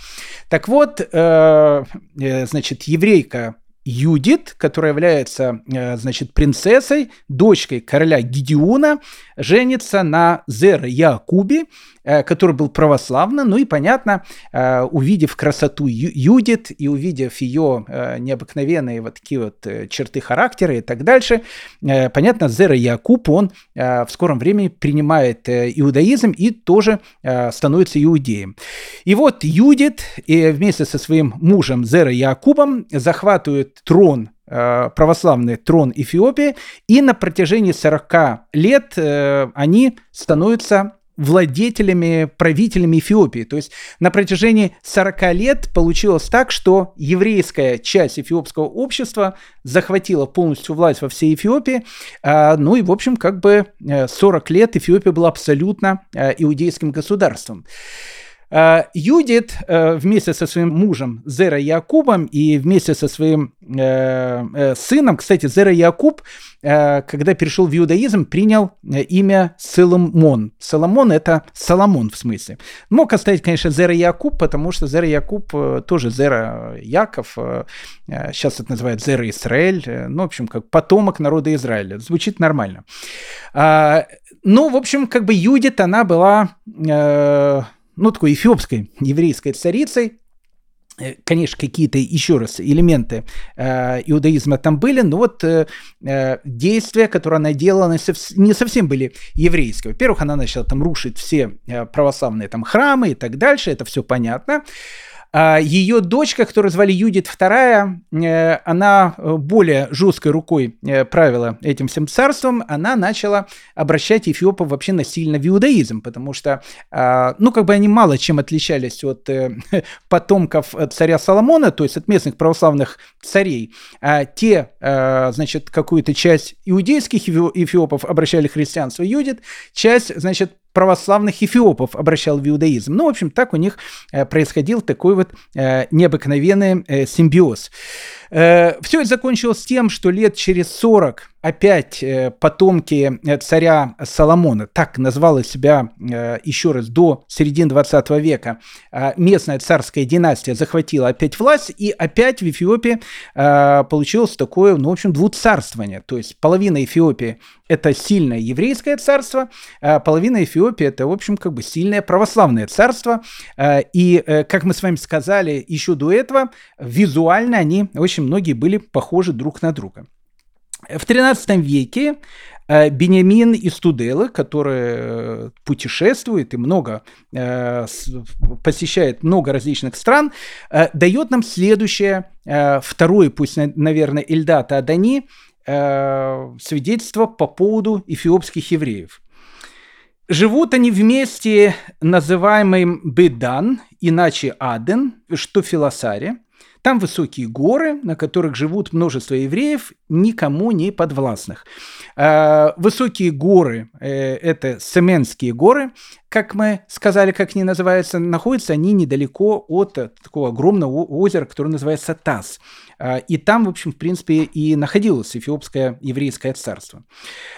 Так вот, э, э, значит, еврейка Юдит, которая является, э, значит, принцессой, дочкой короля Гедеона, женится на Зер Якубе, который был православным, ну и, понятно, э, увидев красоту Юдит и увидев ее необыкновенные вот такие вот черты характера и так дальше, понятно, Зер Якуб, он в скором времени принимает иудаизм и тоже становится иудеем. И вот Юдит вместе со своим мужем Зера Якубом захватывают трон э, православный трон Эфиопии, и на протяжении 40 лет э, они становятся владетелями, правителями Эфиопии. То есть на протяжении 40 лет получилось так, что еврейская часть эфиопского общества захватила полностью власть во всей Эфиопии. А, ну и, в общем, как бы 40 э, лет Эфиопия была абсолютно иудейским государством. Э, Юдит э, вместе со своим мужем Зера Якубом и вместе со своим э, сыном, кстати, Зера Якуб, когда перешел в иудаизм, принял имя Соломон. Соломон это Соломон в смысле. Мог оставить, конечно, Зера Якуб, потому что Зера Якуб тоже Зера Яков, сейчас это называют Зера Израиль, ну, в общем, как потомок народа Израиля. Звучит нормально. Ну, в общем, как бы Юдит, она была ну, такой эфиопской еврейской царицей, Э, конечно, какие-то еще раз элементы э, иудаизма там были, но вот э, э действия, которые она делала, не совсем были еврейские. Во-первых, она начала там рушить все э, православные там храмы и так дальше, это все понятно. А Ее дочка, которую звали Юдит II, э, она э, более жесткой рукой э, правила этим всем царством, она начала обращать эфиопов вообще насильно в иудаизм, потому что, а, ну, как бы они мало чем отличались от <laughs> потомков царя Соломона, то есть от местных православных царей. А те, значит, какую-то часть иудейских эфиопов обращали христианство Юдит, часть, значит, православных эфиопов обращал в иудаизм. Ну, в общем, так у них э, происходил такой вот э, необыкновенный э, симбиоз. Все это закончилось тем, что лет через 40 опять э, потомки э, царя Соломона, так назвала себя э, еще раз до середины 20 века, местная царская династия захватила опять власть, и опять в Эфиопии получилось такое, ну, в общем, двуцарствование. То есть половина Эфиопии – это сильное еврейское царство, а половина Эфиопии – это, в общем, как бы сильное православное царство. И, как мы с вами сказали еще до этого, визуально они, очень многие были похожи друг на друга. В XIII веке э, Бениамин из Тудела, который э, путешествует и много э, посещает много различных стран, дает нам следующее, второе, пусть, наверное, Эльдата Адани, свидетельство по поводу эфиопских евреев. Живут они вместе, называемым Бедан, иначе Аден, что Филосаре – там высокие горы, на которых живут множество евреев, никому не подвластных. А, высокие горы э, – это Семенские горы, как мы сказали, как они называются, находятся они недалеко от такого огромного озера, которое называется Таз. А, и там, в общем, в принципе, и находилось эфиопское еврейское царство.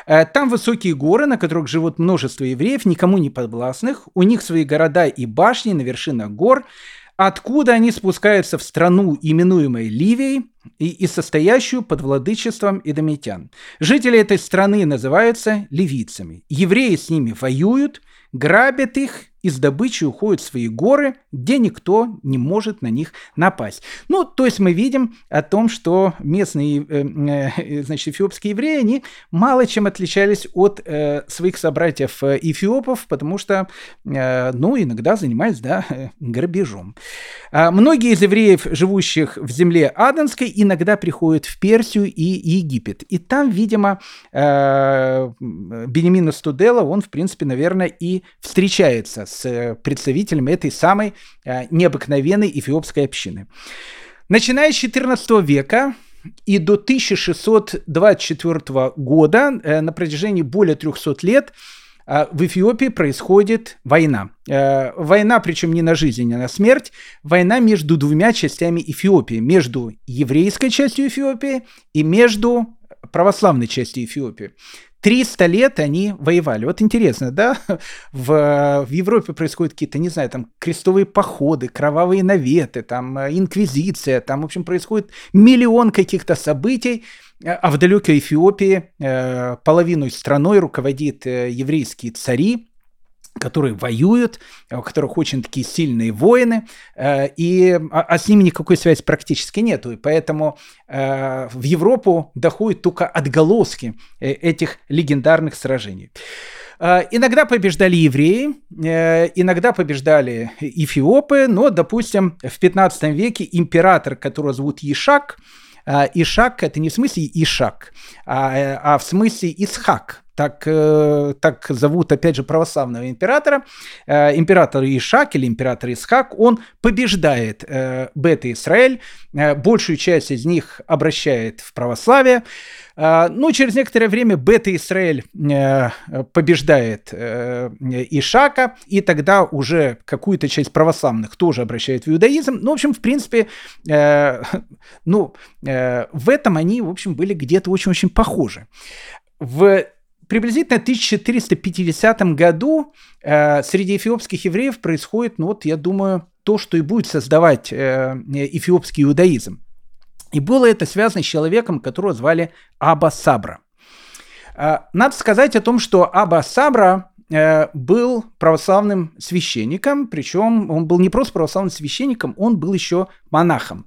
А, там высокие горы, на которых живут множество евреев, никому не подвластных. У них свои города и башни на вершинах гор – откуда они спускаются в страну, именуемой Ливией, и, и состоящую под владычеством идомитян. Жители этой страны называются ливийцами. Евреи с ними воюют, грабят их из добычи уходят в свои горы, где никто не может на них напасть. Ну, то есть мы видим о том, что местные, э, э, значит, эфиопские евреи, они мало чем отличались от э, своих собратьев э, эфиопов, потому что, э, ну, иногда занимались, да, грабежом. А многие из евреев, живущих в земле Аденской, иногда приходят в Персию и Египет. И там, видимо, э, Бенемина Студела, он, в принципе, наверное, и встречается с э, представителями этой самой э, необыкновенной эфиопской общины. Начиная с XIV века и до 1624 года, э, на протяжении более 300 лет, в Эфиопии происходит война. Война, причем не на жизнь, не на смерть. Война между двумя частями Эфиопии. Между еврейской частью Эфиопии и между православной частью Эфиопии. 300 лет они воевали. Вот интересно, да? В, в Европе происходят какие-то, не знаю, там крестовые походы, кровавые наветы, там инквизиция, там, в общем, происходит миллион каких-то событий, а в далекой Эфиопии э, половину страной руководит э, еврейские цари, которые воюют, у которых очень такие сильные воины, э, и, а, а с ними никакой связи практически нету. И поэтому э, в Европу доходят только отголоски э, этих легендарных сражений. Иногда побеждали евреи, иногда побеждали эфиопы, но, допустим, в 15 веке император, которого зовут Ишак, Ишак это не в смысле Ишак, а, а в смысле Исхак, так, э, так зовут, опять же, православного императора, э, император Ишак или император Исхак, он побеждает э, Бета-Израиль, большую часть из них обращает в православие, но через некоторое время Бета-Израиль побеждает Ишака, и тогда уже какую-то часть православных тоже обращает в иудаизм. Ну, в общем, в принципе, ну, в этом они, в общем, были где-то очень-очень похожи. В приблизительно в 1450 году э, среди эфиопских евреев происходит, ну вот, я думаю, то, что и будет создавать э, эфиопский иудаизм. И было это связано с человеком, которого звали Аба Сабра. Э, надо сказать о том, что Аба Сабра был православным священником, причем он был не просто православным священником, он был еще монахом.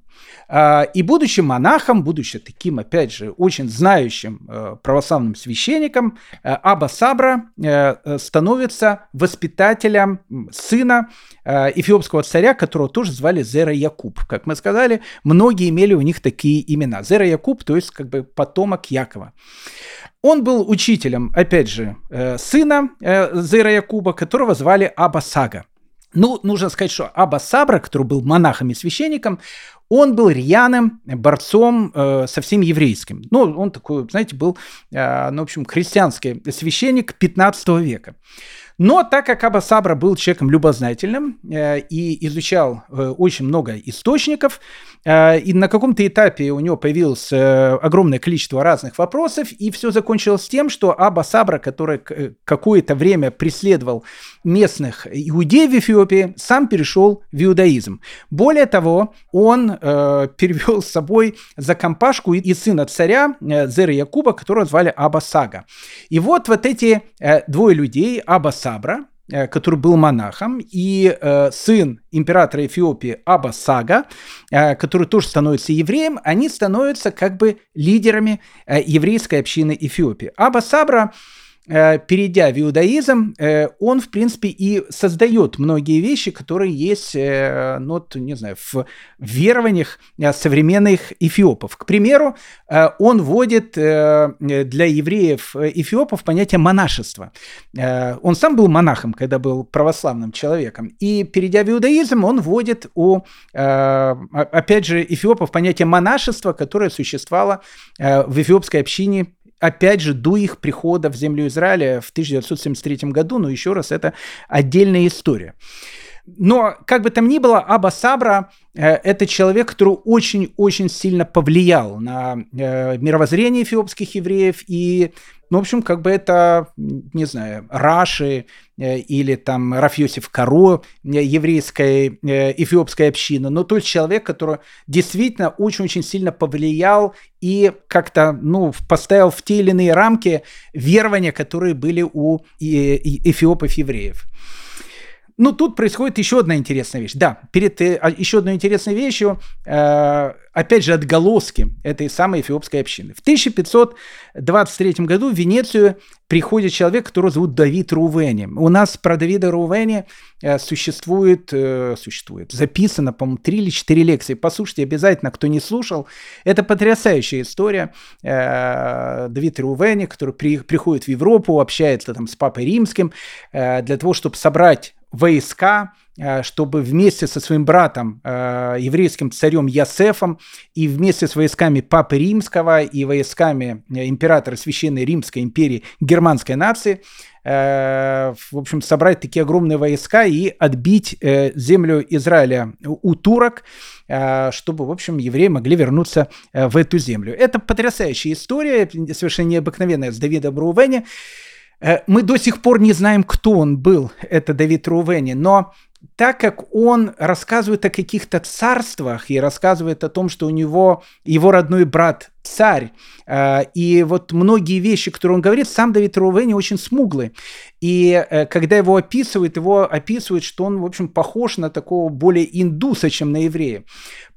А, и будучи монахом, будучи таким, опять же, очень знающим э, православным священником, э, Аба Сабра э, становится воспитателем сына эфиопского царя, которого тоже звали Зера Якуб. Как мы сказали, многие имели у них такие имена. Зера Якуб, то есть как бы потомок Якова. Он был учителем, опять же, сына Зера Якуба, которого звали Аба Сага. Ну, нужно сказать, что Аба Сабра, который был монахом и священником, он был рьяным борцом э, со всем еврейским. Ну, он такой, знаете, был, э, ну, в общем, христианский священник 15 века. Но так как Аба Сабра был человеком любознательным э, и изучал э, очень много источников, э, и на каком-то этапе у него появилось э, огромное количество разных вопросов, и все закончилось тем, что Аба Сабра, который э, какое-то время преследовал местных иудеев в Эфиопии, сам перешел в иудаизм. Более того, он э, перевел с собой за компашку и, и сына царя э, Зера Якуба, которого звали Аба Сага. И вот вот эти э, двое людей, Аба Сабра, э, который был монахом, и э, сын императора Эфиопии Аба Сага, э, который тоже становится евреем, они становятся как бы лидерами э, еврейской общины Эфиопии. Аба Сабра Э, перейдя в иудаизм, э, он, в принципе, и создает многие вещи, которые есть, э, ну, не знаю, в верованиях современных эфиопов. К примеру, он вводит для евреев эфиопов понятие монашества. Он сам был монахом, когда был православным человеком. И, перейдя в иудаизм, он вводит у, опять же, эфиопов понятие монашества, которое существовало в эфиопской общине опять же, до их прихода в землю Израиля в 1973 году, но еще раз, это отдельная история. Но, как бы там ни было, Аба Сабра э, – это человек, который очень-очень сильно повлиял на э, мировоззрение эфиопских евреев и ну, в общем, как бы это, не знаю, Раши э, или там Рафьосиф Каро, э, еврейской э, эфиопской общины, но тот человек, который действительно очень-очень сильно повлиял и как-то, ну, поставил в те или иные рамки верования, которые были у эфиопов-евреев. Ну, тут происходит еще одна интересная вещь. Да, перед а, еще одной интересной вещью, э, опять же, отголоски этой самой эфиопской общины. В 1523 году в Венецию приходит человек, которого зовут Давид Рувени. У нас про Давида Рувени э, существует, э, существует, записано, по-моему, три или четыре лекции. Послушайте обязательно, кто не слушал. Это потрясающая история. Э, Давид Рувени, который при, приходит в Европу, общается там с Папой Римским э, для того, чтобы собрать войска, э, чтобы вместе со своим братом, э, еврейским царем Ясефом, и вместе с войсками Папы Римского и войсками э, императора Священной Римской империи германской нации, в общем, собрать такие огромные войска и отбить землю Израиля у турок, чтобы, в общем, евреи могли вернуться в эту землю. Это потрясающая история, совершенно необыкновенная с Давидом Рувене. Э, мы до сих пор не знаем, кто он был, это Давид Рувени, но так как он рассказывает о каких-то царствах и рассказывает о том, что у него его родной брат царь, э, и вот многие вещи, которые он говорит, сам Давид Рувени очень смуглый. И э, когда его описывают, его описывают, что он, в общем, похож на такого более индуса, чем на еврея.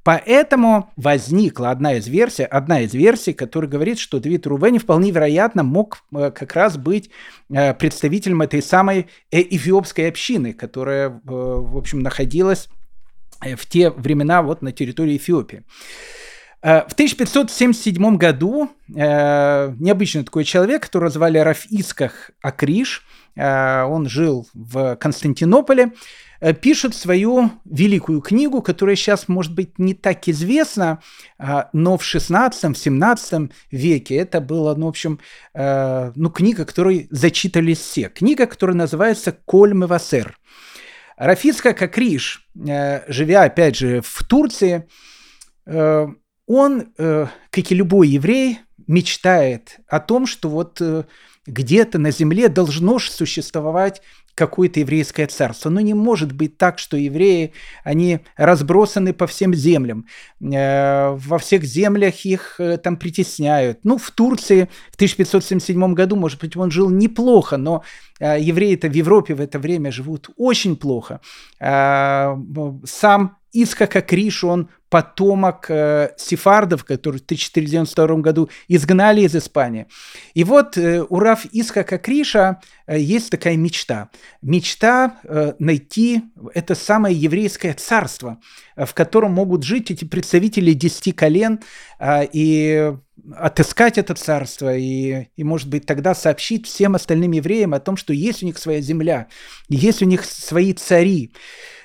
Поэтому возникла одна из версий, одна из версий, которая говорит, что Давид Рувени вполне вероятно мог э, как раз быть представителем этой самой эфиопской общины, которая, в общем, находилась в те времена вот на территории Эфиопии. Э, в 1577 году э, необычный такой человек, которого звали Рафисках Акриш, э, он жил в Константинополе, э, пишет свою великую книгу, которая сейчас, может быть, не так известна, э, но в 16-17 веке это было, ну, в общем, э, ну, книга, которую зачитались все. Книга, которая называется «Коль Мевасер». Акриш, э, живя, опять же, в Турции, э, он, э, как и любой еврей, мечтает о том, что вот где-то на земле должно существовать какое-то еврейское царство. Но не может быть так, что евреи, они разбросаны по всем землям. Э, во всех землях их э, там притесняют. Ну, в Турции в 1577 году, может быть, он жил неплохо, но э, евреи-то в Европе в это время живут очень плохо. Сам Исхака Криш, он потомок э, сефардов, которые в 1492 году изгнали из Испании. И вот э, у Раф Исхака Криша э, есть такая мечта. Мечта э, найти это самое еврейское царство, в котором могут жить эти представители десяти колен э, и отыскать это царство и, и, может быть, тогда сообщить всем остальным евреям о том, что есть у них своя земля, есть у них свои цари.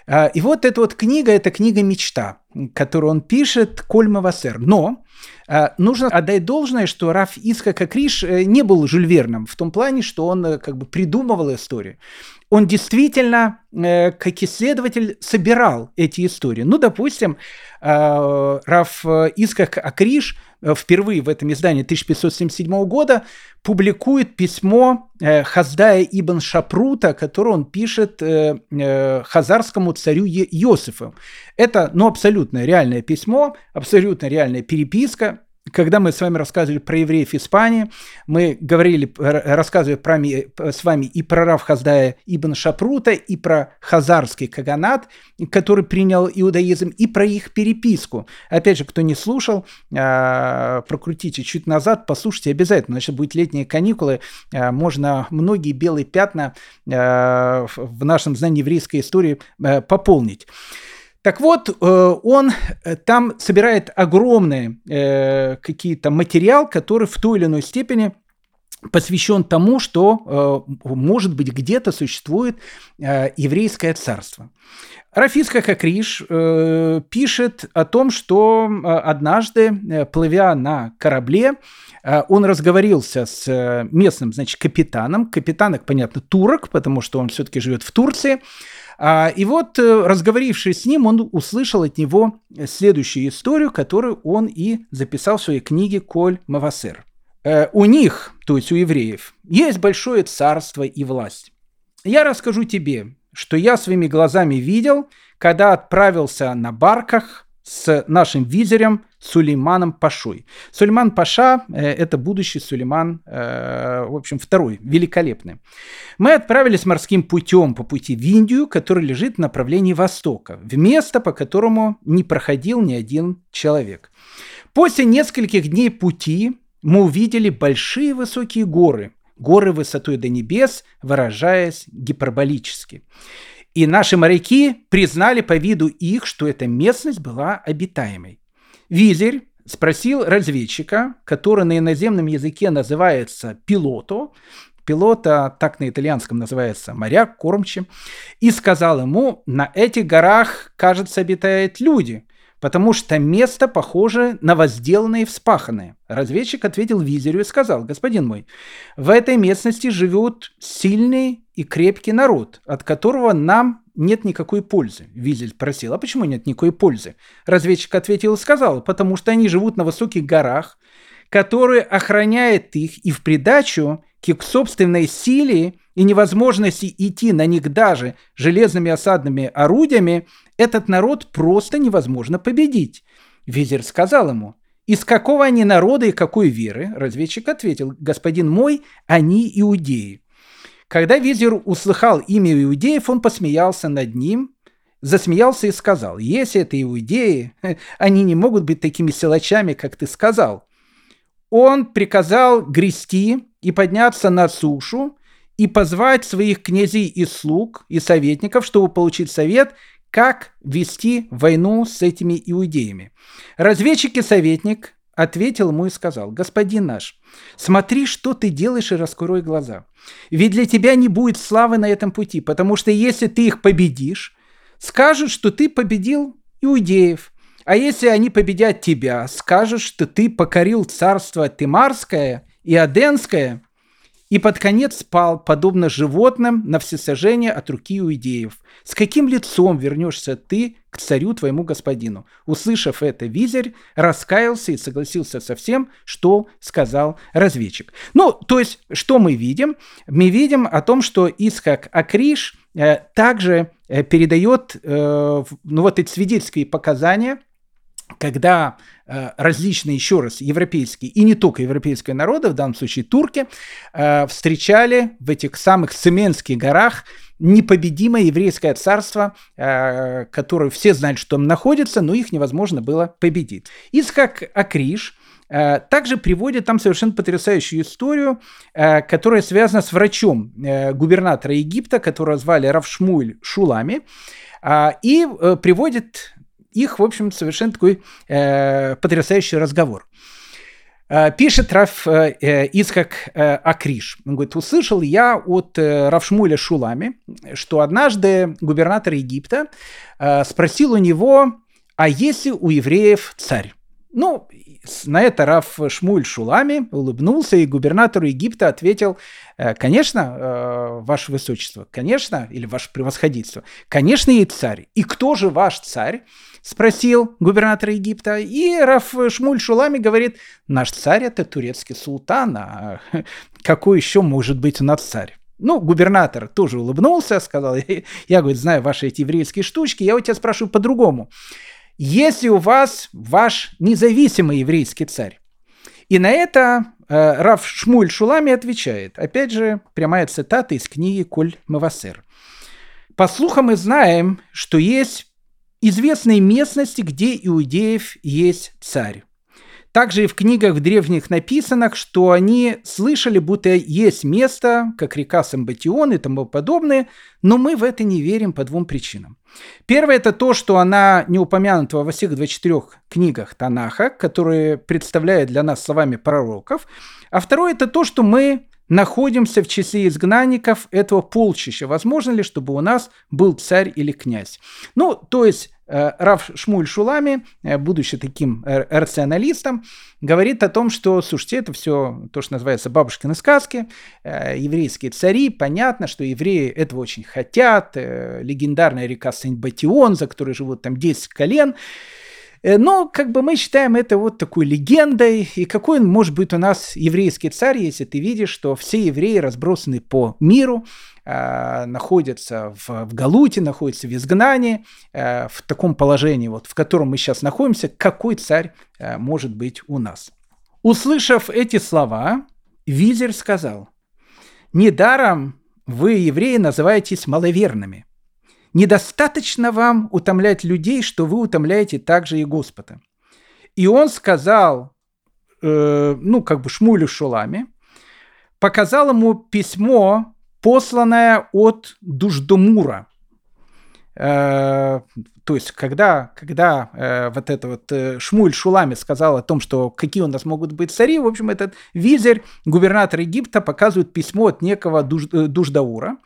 А, и вот эта вот книга, это книга «Мечта», которую он пишет Кольма Вассер. Но а, нужно отдать должное, что Раф Исхак Акриш э, не был Жюль Верном в том плане, что он э, как бы придумывал историю. Он действительно, э, как исследователь, собирал эти истории. Ну, допустим, Раф Исхак Акриш – Э, впервые в этом издании 1577 года публикует письмо э, Хаздая ибн Шапрута, которое он пишет э, хазарскому царю Йосифу. Это ну, абсолютно реальное письмо, абсолютно реальная переписка, когда мы с вами рассказывали про евреев Испании, мы говорили, рассказывали про, с вами и про Рав Хаздая Ибн Шапрута, и про хазарский каганат, который принял иудаизм, и про их переписку. Опять же, кто не слушал, а, прокрутите чуть назад, послушайте обязательно. Значит, будет летние каникулы, а, можно многие белые пятна а, в нашем знании еврейской истории пополнить. Так вот, э, он э, там собирает огромный э, какие-то материал, который в той или иной степени посвящен тому, что, может быть, где-то существует еврейское царство. Рафиска Хакриш пишет о том, что однажды, плывя на корабле, он разговорился с местным, значит, капитаном. Капитанок, понятно, турок, потому что он все-таки живет в Турции. А, и вот, э, разговорившись с ним, он услышал от него следующую историю, которую он и записал в своей книге «Коль Мавасер». Э, у них, то есть у евреев, есть большое царство и власть. Я расскажу тебе, что я своими глазами видел, когда отправился на барках с нашим визирем Сулейманом Пашой. Сулейман Паша э, – это будущий Сулейман, э, в общем, второй, великолепный. Мы отправились морским путем по пути в Индию, который лежит в направлении востока, в место, по которому не проходил ни один человек. После нескольких дней пути мы увидели большие высокие горы, горы высотой до небес, выражаясь гиперболически. И наши моряки признали по виду их, что эта местность была обитаемой. Визирь спросил разведчика, который на иноземном языке называется пилото, пилота так на итальянском называется моряк, кормчий, и сказал ему, на этих горах, кажется, обитают люди, потому что место похоже на возделанное и вспаханное. Разведчик ответил визирю и сказал, господин мой, в этой местности живет сильный и крепкий народ, от которого нам нет никакой пользы. Визель просил, а почему нет никакой пользы? Разведчик ответил и сказал, потому что они живут на высоких горах, которые охраняют их и в придачу к их собственной силе и невозможности идти на них даже железными осадными орудиями, этот народ просто невозможно победить. Визер сказал ему, из какого они народа и какой веры? Разведчик ответил, господин мой, они иудеи. Когда визир услыхал имя иудеев, он посмеялся над ним, засмеялся и сказал, если это иудеи, <laughs> они не могут быть такими силачами, как ты сказал. Он приказал грести и подняться на сушу и позвать своих князей и слуг и советников, чтобы получить совет, как вести войну с этими иудеями. Разведчик и советник ответил ему и сказал, «Господин наш, смотри, что ты делаешь, и раскрой глаза. Ведь для тебя не будет славы на этом пути, потому что если ты их победишь, скажут, что ты победил иудеев. А если они победят тебя, скажут, что ты покорил царство Тимарское и Аденское, и под конец спал, подобно животным, на всесожжение от руки иудеев. С каким лицом вернешься ты к царю твоему господину? Услышав это, визирь раскаялся и согласился со всем, что сказал разведчик. Ну, то есть, что мы видим? Мы видим о том, что Исхак Акриш э, также э, передает э, ну, вот эти свидетельские показания – когда э, различные, еще раз, европейские и не только европейские народы, в данном случае турки, э, встречали в этих самых Семенских горах непобедимое еврейское царство, э, которое все знали, что там находится, но их невозможно было победить. Исхак Акриш э, также приводит там совершенно потрясающую историю, э, которая связана с врачом э, губернатора Египта, которого звали Равшмуэль Шулами, э, и э, приводит их, в общем, совершенно такой э, потрясающий разговор. Э, пишет Раф э, э, Исхак э, Акриш. Он говорит, услышал я от э, Равшмуля Шулами, что однажды губернатор Египта э, спросил у него, а если у евреев царь? Ну, на это Раф Шмуль Шулами улыбнулся, и губернатору Египта ответил, «Э, конечно, ваше высочество, конечно, или ваше превосходительство, конечно, и царь. И кто же ваш царь? Спросил губернатор Египта. И Раф Шмуль Шулами говорит, наш царь это турецкий султан, а <laughs> какой еще может быть у нас царь? Ну, губернатор тоже улыбнулся, сказал, я, говорит, знаю ваши эти еврейские штучки, я у тебя спрашиваю по-другому если у вас ваш независимый еврейский царь. И на это э, Раф Шмуль Шулами отвечает. Опять же, прямая цитата из книги «Коль Мавасер». По слухам мы знаем, что есть известные местности, где иудеев есть царь. Также и в книгах древних написано, что они слышали, будто есть место, как река Самбатион и тому подобное, но мы в это не верим по двум причинам. Первое – это то, что она не упомянута во всех 24 книгах Танаха, которые представляют для нас словами пророков. А второе – это то, что мы находимся в числе изгнанников этого полчища. Возможно ли, чтобы у нас был царь или князь? Ну, то есть Э, Раф Шмуль Шулами, э, будучи таким э, рационалистом, говорит о том, что, слушайте, это все то, что называется бабушкины сказки, еврейские цари, понятно, что евреи этого очень хотят, легендарная река Сент-Батион, за которой живут там 10 колен, но как бы мы считаем это вот такой легендой. И какой он может быть у нас еврейский царь, если ты видишь, что все евреи разбросаны по миру, Э, находится в, в Галуте, находится в изгнании, э, в таком положении, вот, в котором мы сейчас находимся, какой царь э, может быть у нас. Услышав эти слова, визирь сказал, «Недаром вы, евреи, называетесь маловерными. Недостаточно вам утомлять людей, что вы утомляете также и Господа». И он сказал, э, ну, как бы Шмулю Шулами, показал ему письмо посланная от Дуждомура. Э, то есть, когда, когда э, вот это вот э, Шмуль Шулами сказал о том, что какие у нас могут быть цари, в общем, этот визирь, губернатор Египта, показывает письмо от некого Дуж, э, Дуждаура,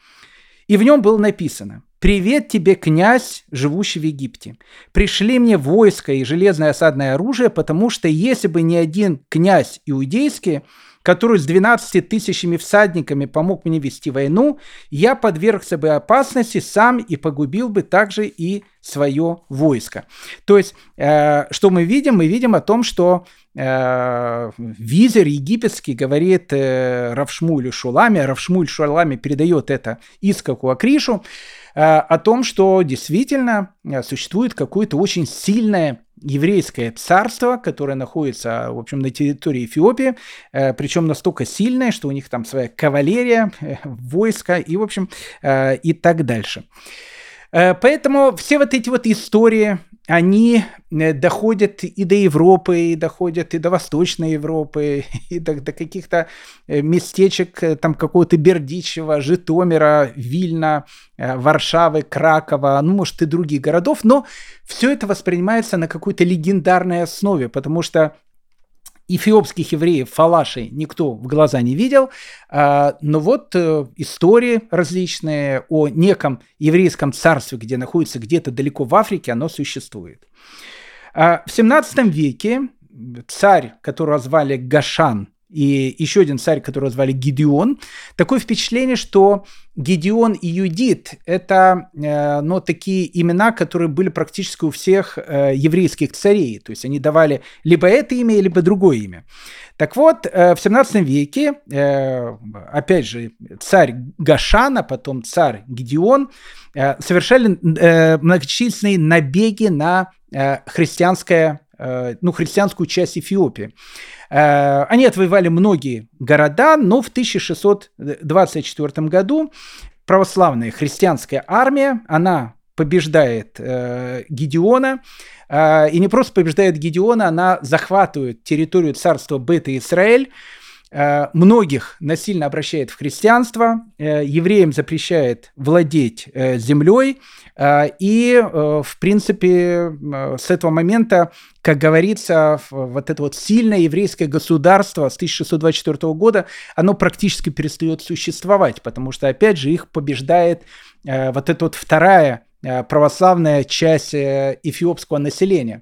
и в нем было написано «Привет тебе, князь, живущий в Египте. Пришли мне войско и железное осадное оружие, потому что если бы не один князь иудейский, который с 12 тысячами всадниками помог мне вести войну, я подвергся бы опасности сам и погубил бы также и свое войско. То есть, э, что мы видим? Мы видим о том, что э, визир египетский говорит э, Равшмулю Шулами, Равшмуль Шулами передает это Искаку Акришу, э, о том, что действительно э, существует какое-то очень сильное еврейское царство, которое находится, в общем, на территории Эфиопии, э, причем настолько сильное, что у них там своя кавалерия, э, войско и, в общем, э, и так дальше. Поэтому все вот эти вот истории они э, доходят и до Европы, и доходят и до Восточной Европы, <laughs> и до, до каких-то э, местечек, э, там какого-то Бердичева, Житомира, Вильна, Варшавы, Кракова, ну, может, и других городов, но все это воспринимается на какой-то легендарной основе, потому что эфиопских евреев, фалашей, никто в глаза не видел, а, но вот э, истории различные о неком еврейском царстве, где находится где-то далеко в Африке, оно существует. А, в 17 веке царь, которого звали Гашан и еще один царь, которого звали Гедеон. Такое впечатление, что Гедеон и Юдит – это э, ну, такие имена, которые были практически у всех э, еврейских царей. То есть они давали либо это имя, либо другое имя. Так вот, э, в 17 веке, э, опять же, царь Гашана, потом царь Гедеон э, совершали э, многочисленные набеги на э, христианское ну, христианскую часть Эфиопии. Э, они отвоевали многие города, но в 1624 году православная христианская армия, она побеждает э, Гедеона, и не просто побеждает Гедеона, она захватывает территорию царства Бета-Израиль, Э, многих насильно обращает в христианство, э, евреям запрещает владеть э, землей, и, в принципе, с этого момента, как говорится, вот это вот сильное еврейское государство с 1624 года, оно практически перестает существовать, потому что, опять же, их побеждает вот эта вот вторая православная часть эфиопского населения.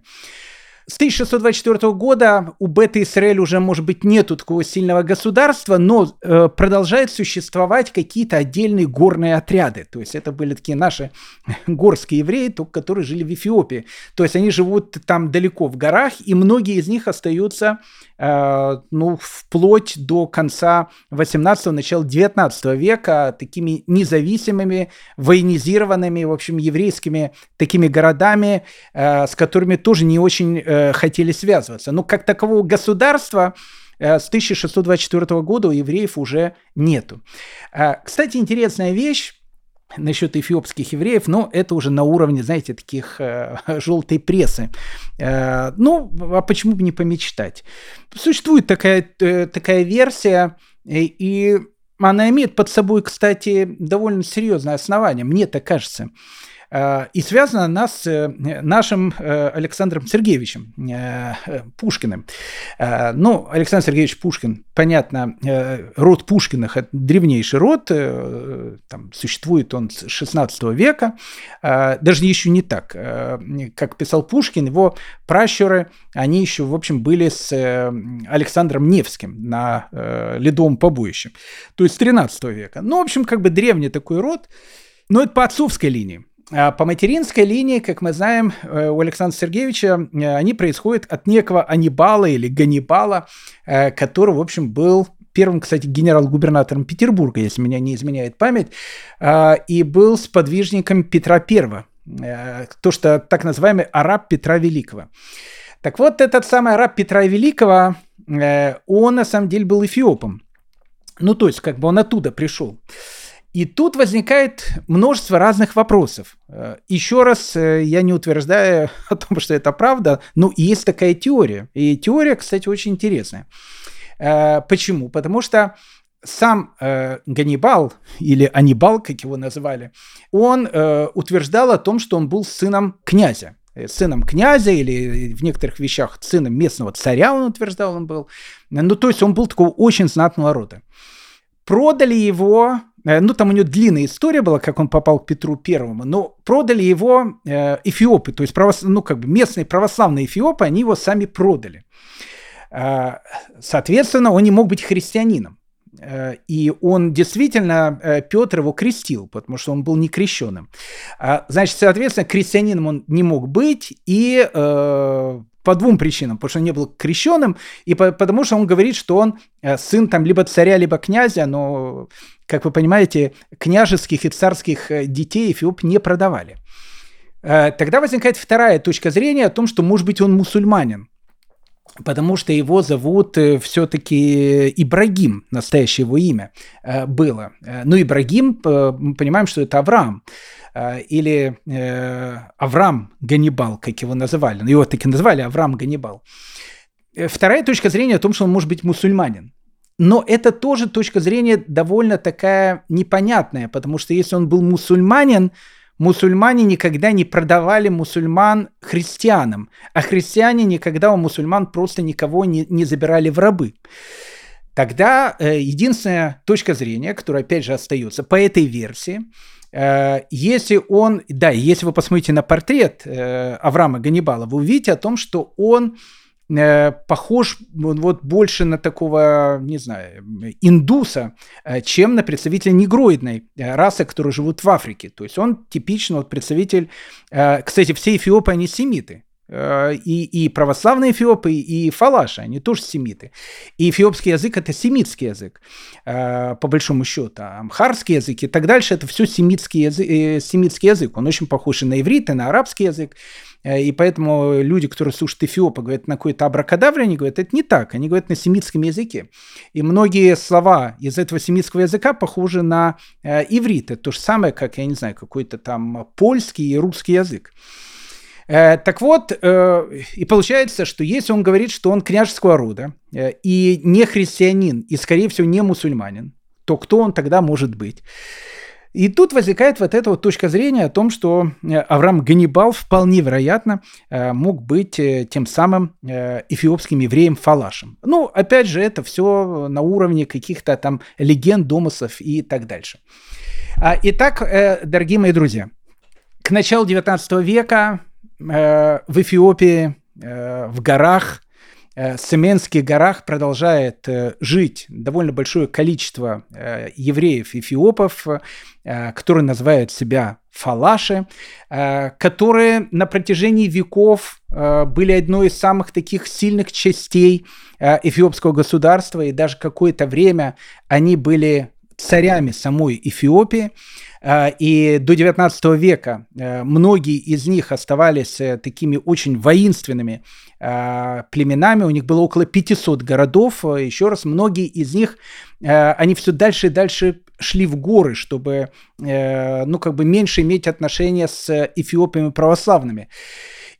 С 1624 года у Бета-Исраэль уже, может быть, нету такого сильного государства, но э, продолжают существовать какие-то отдельные горные отряды. То есть это были такие наши <laughs> горские евреи, только которые жили в Эфиопии. То есть они живут там далеко в горах, и многие из них остаются Э, ну, вплоть до конца 18-го, начала 19 века такими независимыми, военизированными, в общем, еврейскими такими городами, э, с которыми тоже не очень э, хотели связываться. Но как такового государства с 1624 года у евреев уже нету. Кстати, интересная вещь насчет эфиопских евреев, но это уже на уровне, знаете, таких э, <laughs> желтой прессы. Э, ну, а почему бы не помечтать? Существует такая, э, такая версия, и, и она имеет под собой, кстати, довольно серьезное основание, мне так кажется. Э, и связана она с э, нашим э, Александром Сергеевичем Пушкиным. Ну, Александр Сергеевич Пушкин, понятно, род Пушкиных – это древнейший род, там, существует он с 16 века, даже еще не так. Как писал Пушкин, его пращуры, они еще, в общем, были с Александром Невским на ледовом побоище, то есть с 13 века. Ну, в общем, как бы древний такой род, но это по отцовской линии. А по материнской линии, как мы знаем, э, у Александра Сергеевича э, они происходят от некого Анибала или Ганнибала, э, который, в общем, был первым, кстати, генерал-губернатором Петербурга, если меня не изменяет память, и был сподвижником Петра I, то, что так называемый араб Петра Великого. Так вот, этот самый араб Петра Великого, он на самом деле был эфиопом. Ну, то есть, как бы он оттуда пришел. И тут возникает множество разных вопросов. Э, Еще раз, э, я не утверждаю <laughs> о том, что это правда, но есть такая теория. И теория, кстати, очень интересная. Э, почему? Потому что сам Ганнибал, или Анибал, как его называли, он утверждал о том, что он был сыном князя сыном князя или в некоторых вещах сыном местного царя, он утверждал, он был. Ну, то есть он был такого очень знатного рода. Продали его Э, ну, там у него длинная история была, как он попал к Петру Первому, но продали его э, эфиопы, то есть правос... ну, как бы местные православные эфиопы, они его сами продали. Э, соответственно, он не мог быть христианином. Э, и он действительно, э, Петр его крестил, потому что он был не крещенным. А, значит, соответственно, крестьянином он не мог быть, и э, по двум причинам. Потому что он не был крещенным, и по, потому что он говорит, что он сын там либо царя, либо князя, но, как вы понимаете, княжеских и царских детей Эфиоп не продавали. Тогда возникает вторая точка зрения о том, что, может быть, он мусульманин потому что его зовут э, все-таки Ибрагим, настоящее его имя э, было. Э, ну, Ибрагим, мы понимаем, что это Авраам, или Авраам Ганнибал, как его называли. Ну, его таки называли Авраам Ганнибал. Вторая точка зрения о том, что он может быть мусульманин. Но это тоже точка зрения довольно такая непонятная, потому что если он был мусульманин, мусульмане никогда не продавали мусульман христианам, а христиане никогда у мусульман просто никого не, не забирали в рабы. Тогда э, единственная точка зрения, которая опять же остается по этой версии, э, если он, да, если вы посмотрите на портрет э, Авраама Ганнибала, вы увидите о том, что он похож вот больше на такого, не знаю, индуса, э, чем на представителя негроидной э, расы, которые живут в Африке. То есть он типично вот представитель... Э, кстати, все эфиопы, они семиты. Э, и, и православные эфиопы, и фалаши, они тоже семиты. И эфиопский язык – это семитский язык, э, по большому счету. А амхарский язык и так дальше – это все семитский язык, э, семитский язык. Он очень похож и на иврит, и на арабский язык. И поэтому люди, которые слушают эфиопа, говорят на какой-то абракадабре, они говорят, это не так, они говорят на семитском языке. И многие слова из этого семитского языка похожи на иврит. Это то же самое, как, я не знаю, какой-то там польский и русский язык. Э, так вот, э, и получается, что если он говорит, что он княжеского рода э, и не христианин, и, скорее всего, не мусульманин, то кто он тогда может быть? И тут возникает вот эта вот точка зрения о том, что Авраам Ганнибал вполне вероятно мог быть тем самым эфиопским евреем Фалашем. Ну, опять же, это все на уровне каких-то там легенд, домыслов и так дальше. А, итак, дорогие мои друзья, к началу 19 века в Эфиопии, э, в горах, э, Семенских горах продолжает жить довольно большое количество евреев-эфиопов, которые называют себя фалаши, которые на протяжении веков были одной из самых таких сильных частей эфиопского государства, и даже какое-то время они были царями самой Эфиопии. А, и до 19 века э, многие из них оставались э, такими очень воинственными племенами. У них было около 500 городов. Еще раз, многие из них, э, они все дальше и дальше шли в горы, чтобы, ну, как бы меньше иметь отношения с эфиопиями православными.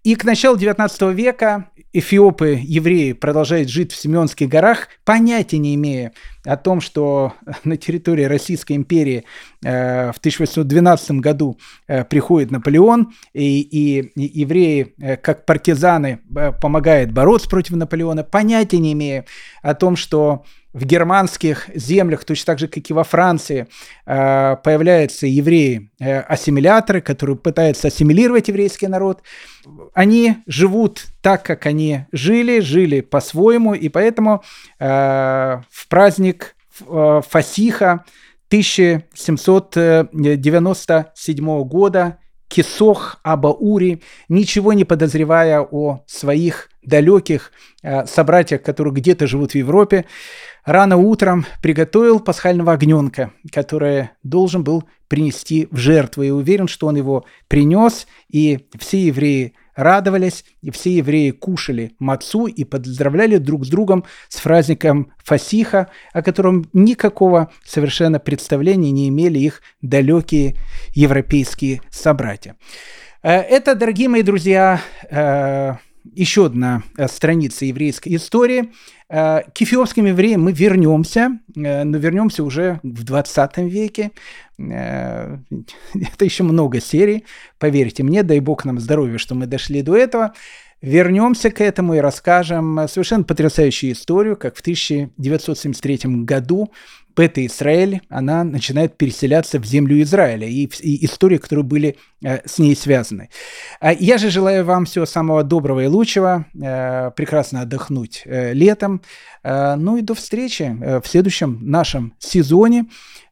И к началу 19 века эфиопы, евреи продолжают жить в Семенских горах, понятия не имея о том, что <laughs> на территории Российской империи э, в 1812 году э, приходит Наполеон, и, и, и евреи, э, как партизаны, э, помогают бороться против Наполеона, понятия не имея о том, что в германских землях, точно так же, как и во Франции, э, появляются евреи-ассимиляторы, э, которые пытаются ассимилировать еврейский народ. Они живут так, как они жили, жили по-своему, и поэтому э, в праздник Фасиха 1797 года Кисох Абаури, ничего не подозревая о своих далеких э, собратьях, которые где-то живут в Европе, рано утром приготовил пасхального огненка, который должен был принести в жертву. И уверен, что он его принес, и все евреи радовались, и все евреи кушали мацу и поздравляли друг с другом с праздником Фасиха, о котором никакого совершенно представления не имели их далекие европейские собратья. Э, это, дорогие мои друзья, э, еще одна э, страница еврейской истории. Э, к эфиопским евреям мы вернемся, э, но вернемся уже в 20 веке. <laughs> Это еще много серий, поверьте мне, дай бог нам здоровья, что мы дошли до этого. Вернемся к этому и расскажем совершенно потрясающую историю, как в 1973 году Бета Израиль, она начинает переселяться в землю Израиля и, и истории, которые были э, с ней связаны. А я же желаю вам всего самого доброго и лучшего, э, прекрасно отдохнуть э, летом. Э, ну и до встречи э, в следующем нашем сезоне.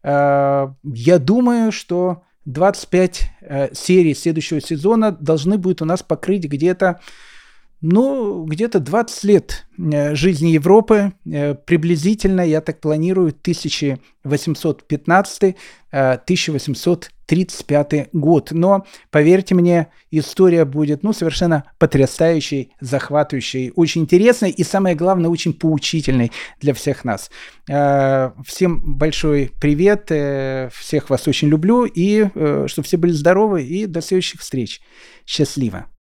Э, я думаю, что 25 э, серий следующего сезона должны будет у нас покрыть где-то ну, где-то 20 лет э, жизни Европы, э, приблизительно, я так планирую, 1815-1835 э, год. Но, поверьте мне, история будет, ну, совершенно потрясающей, захватывающей, очень интересной и, самое главное, очень поучительной для всех нас. Всем большой привет, всех вас очень люблю, и чтобы все были здоровы, и до следующих встреч. Счастливо!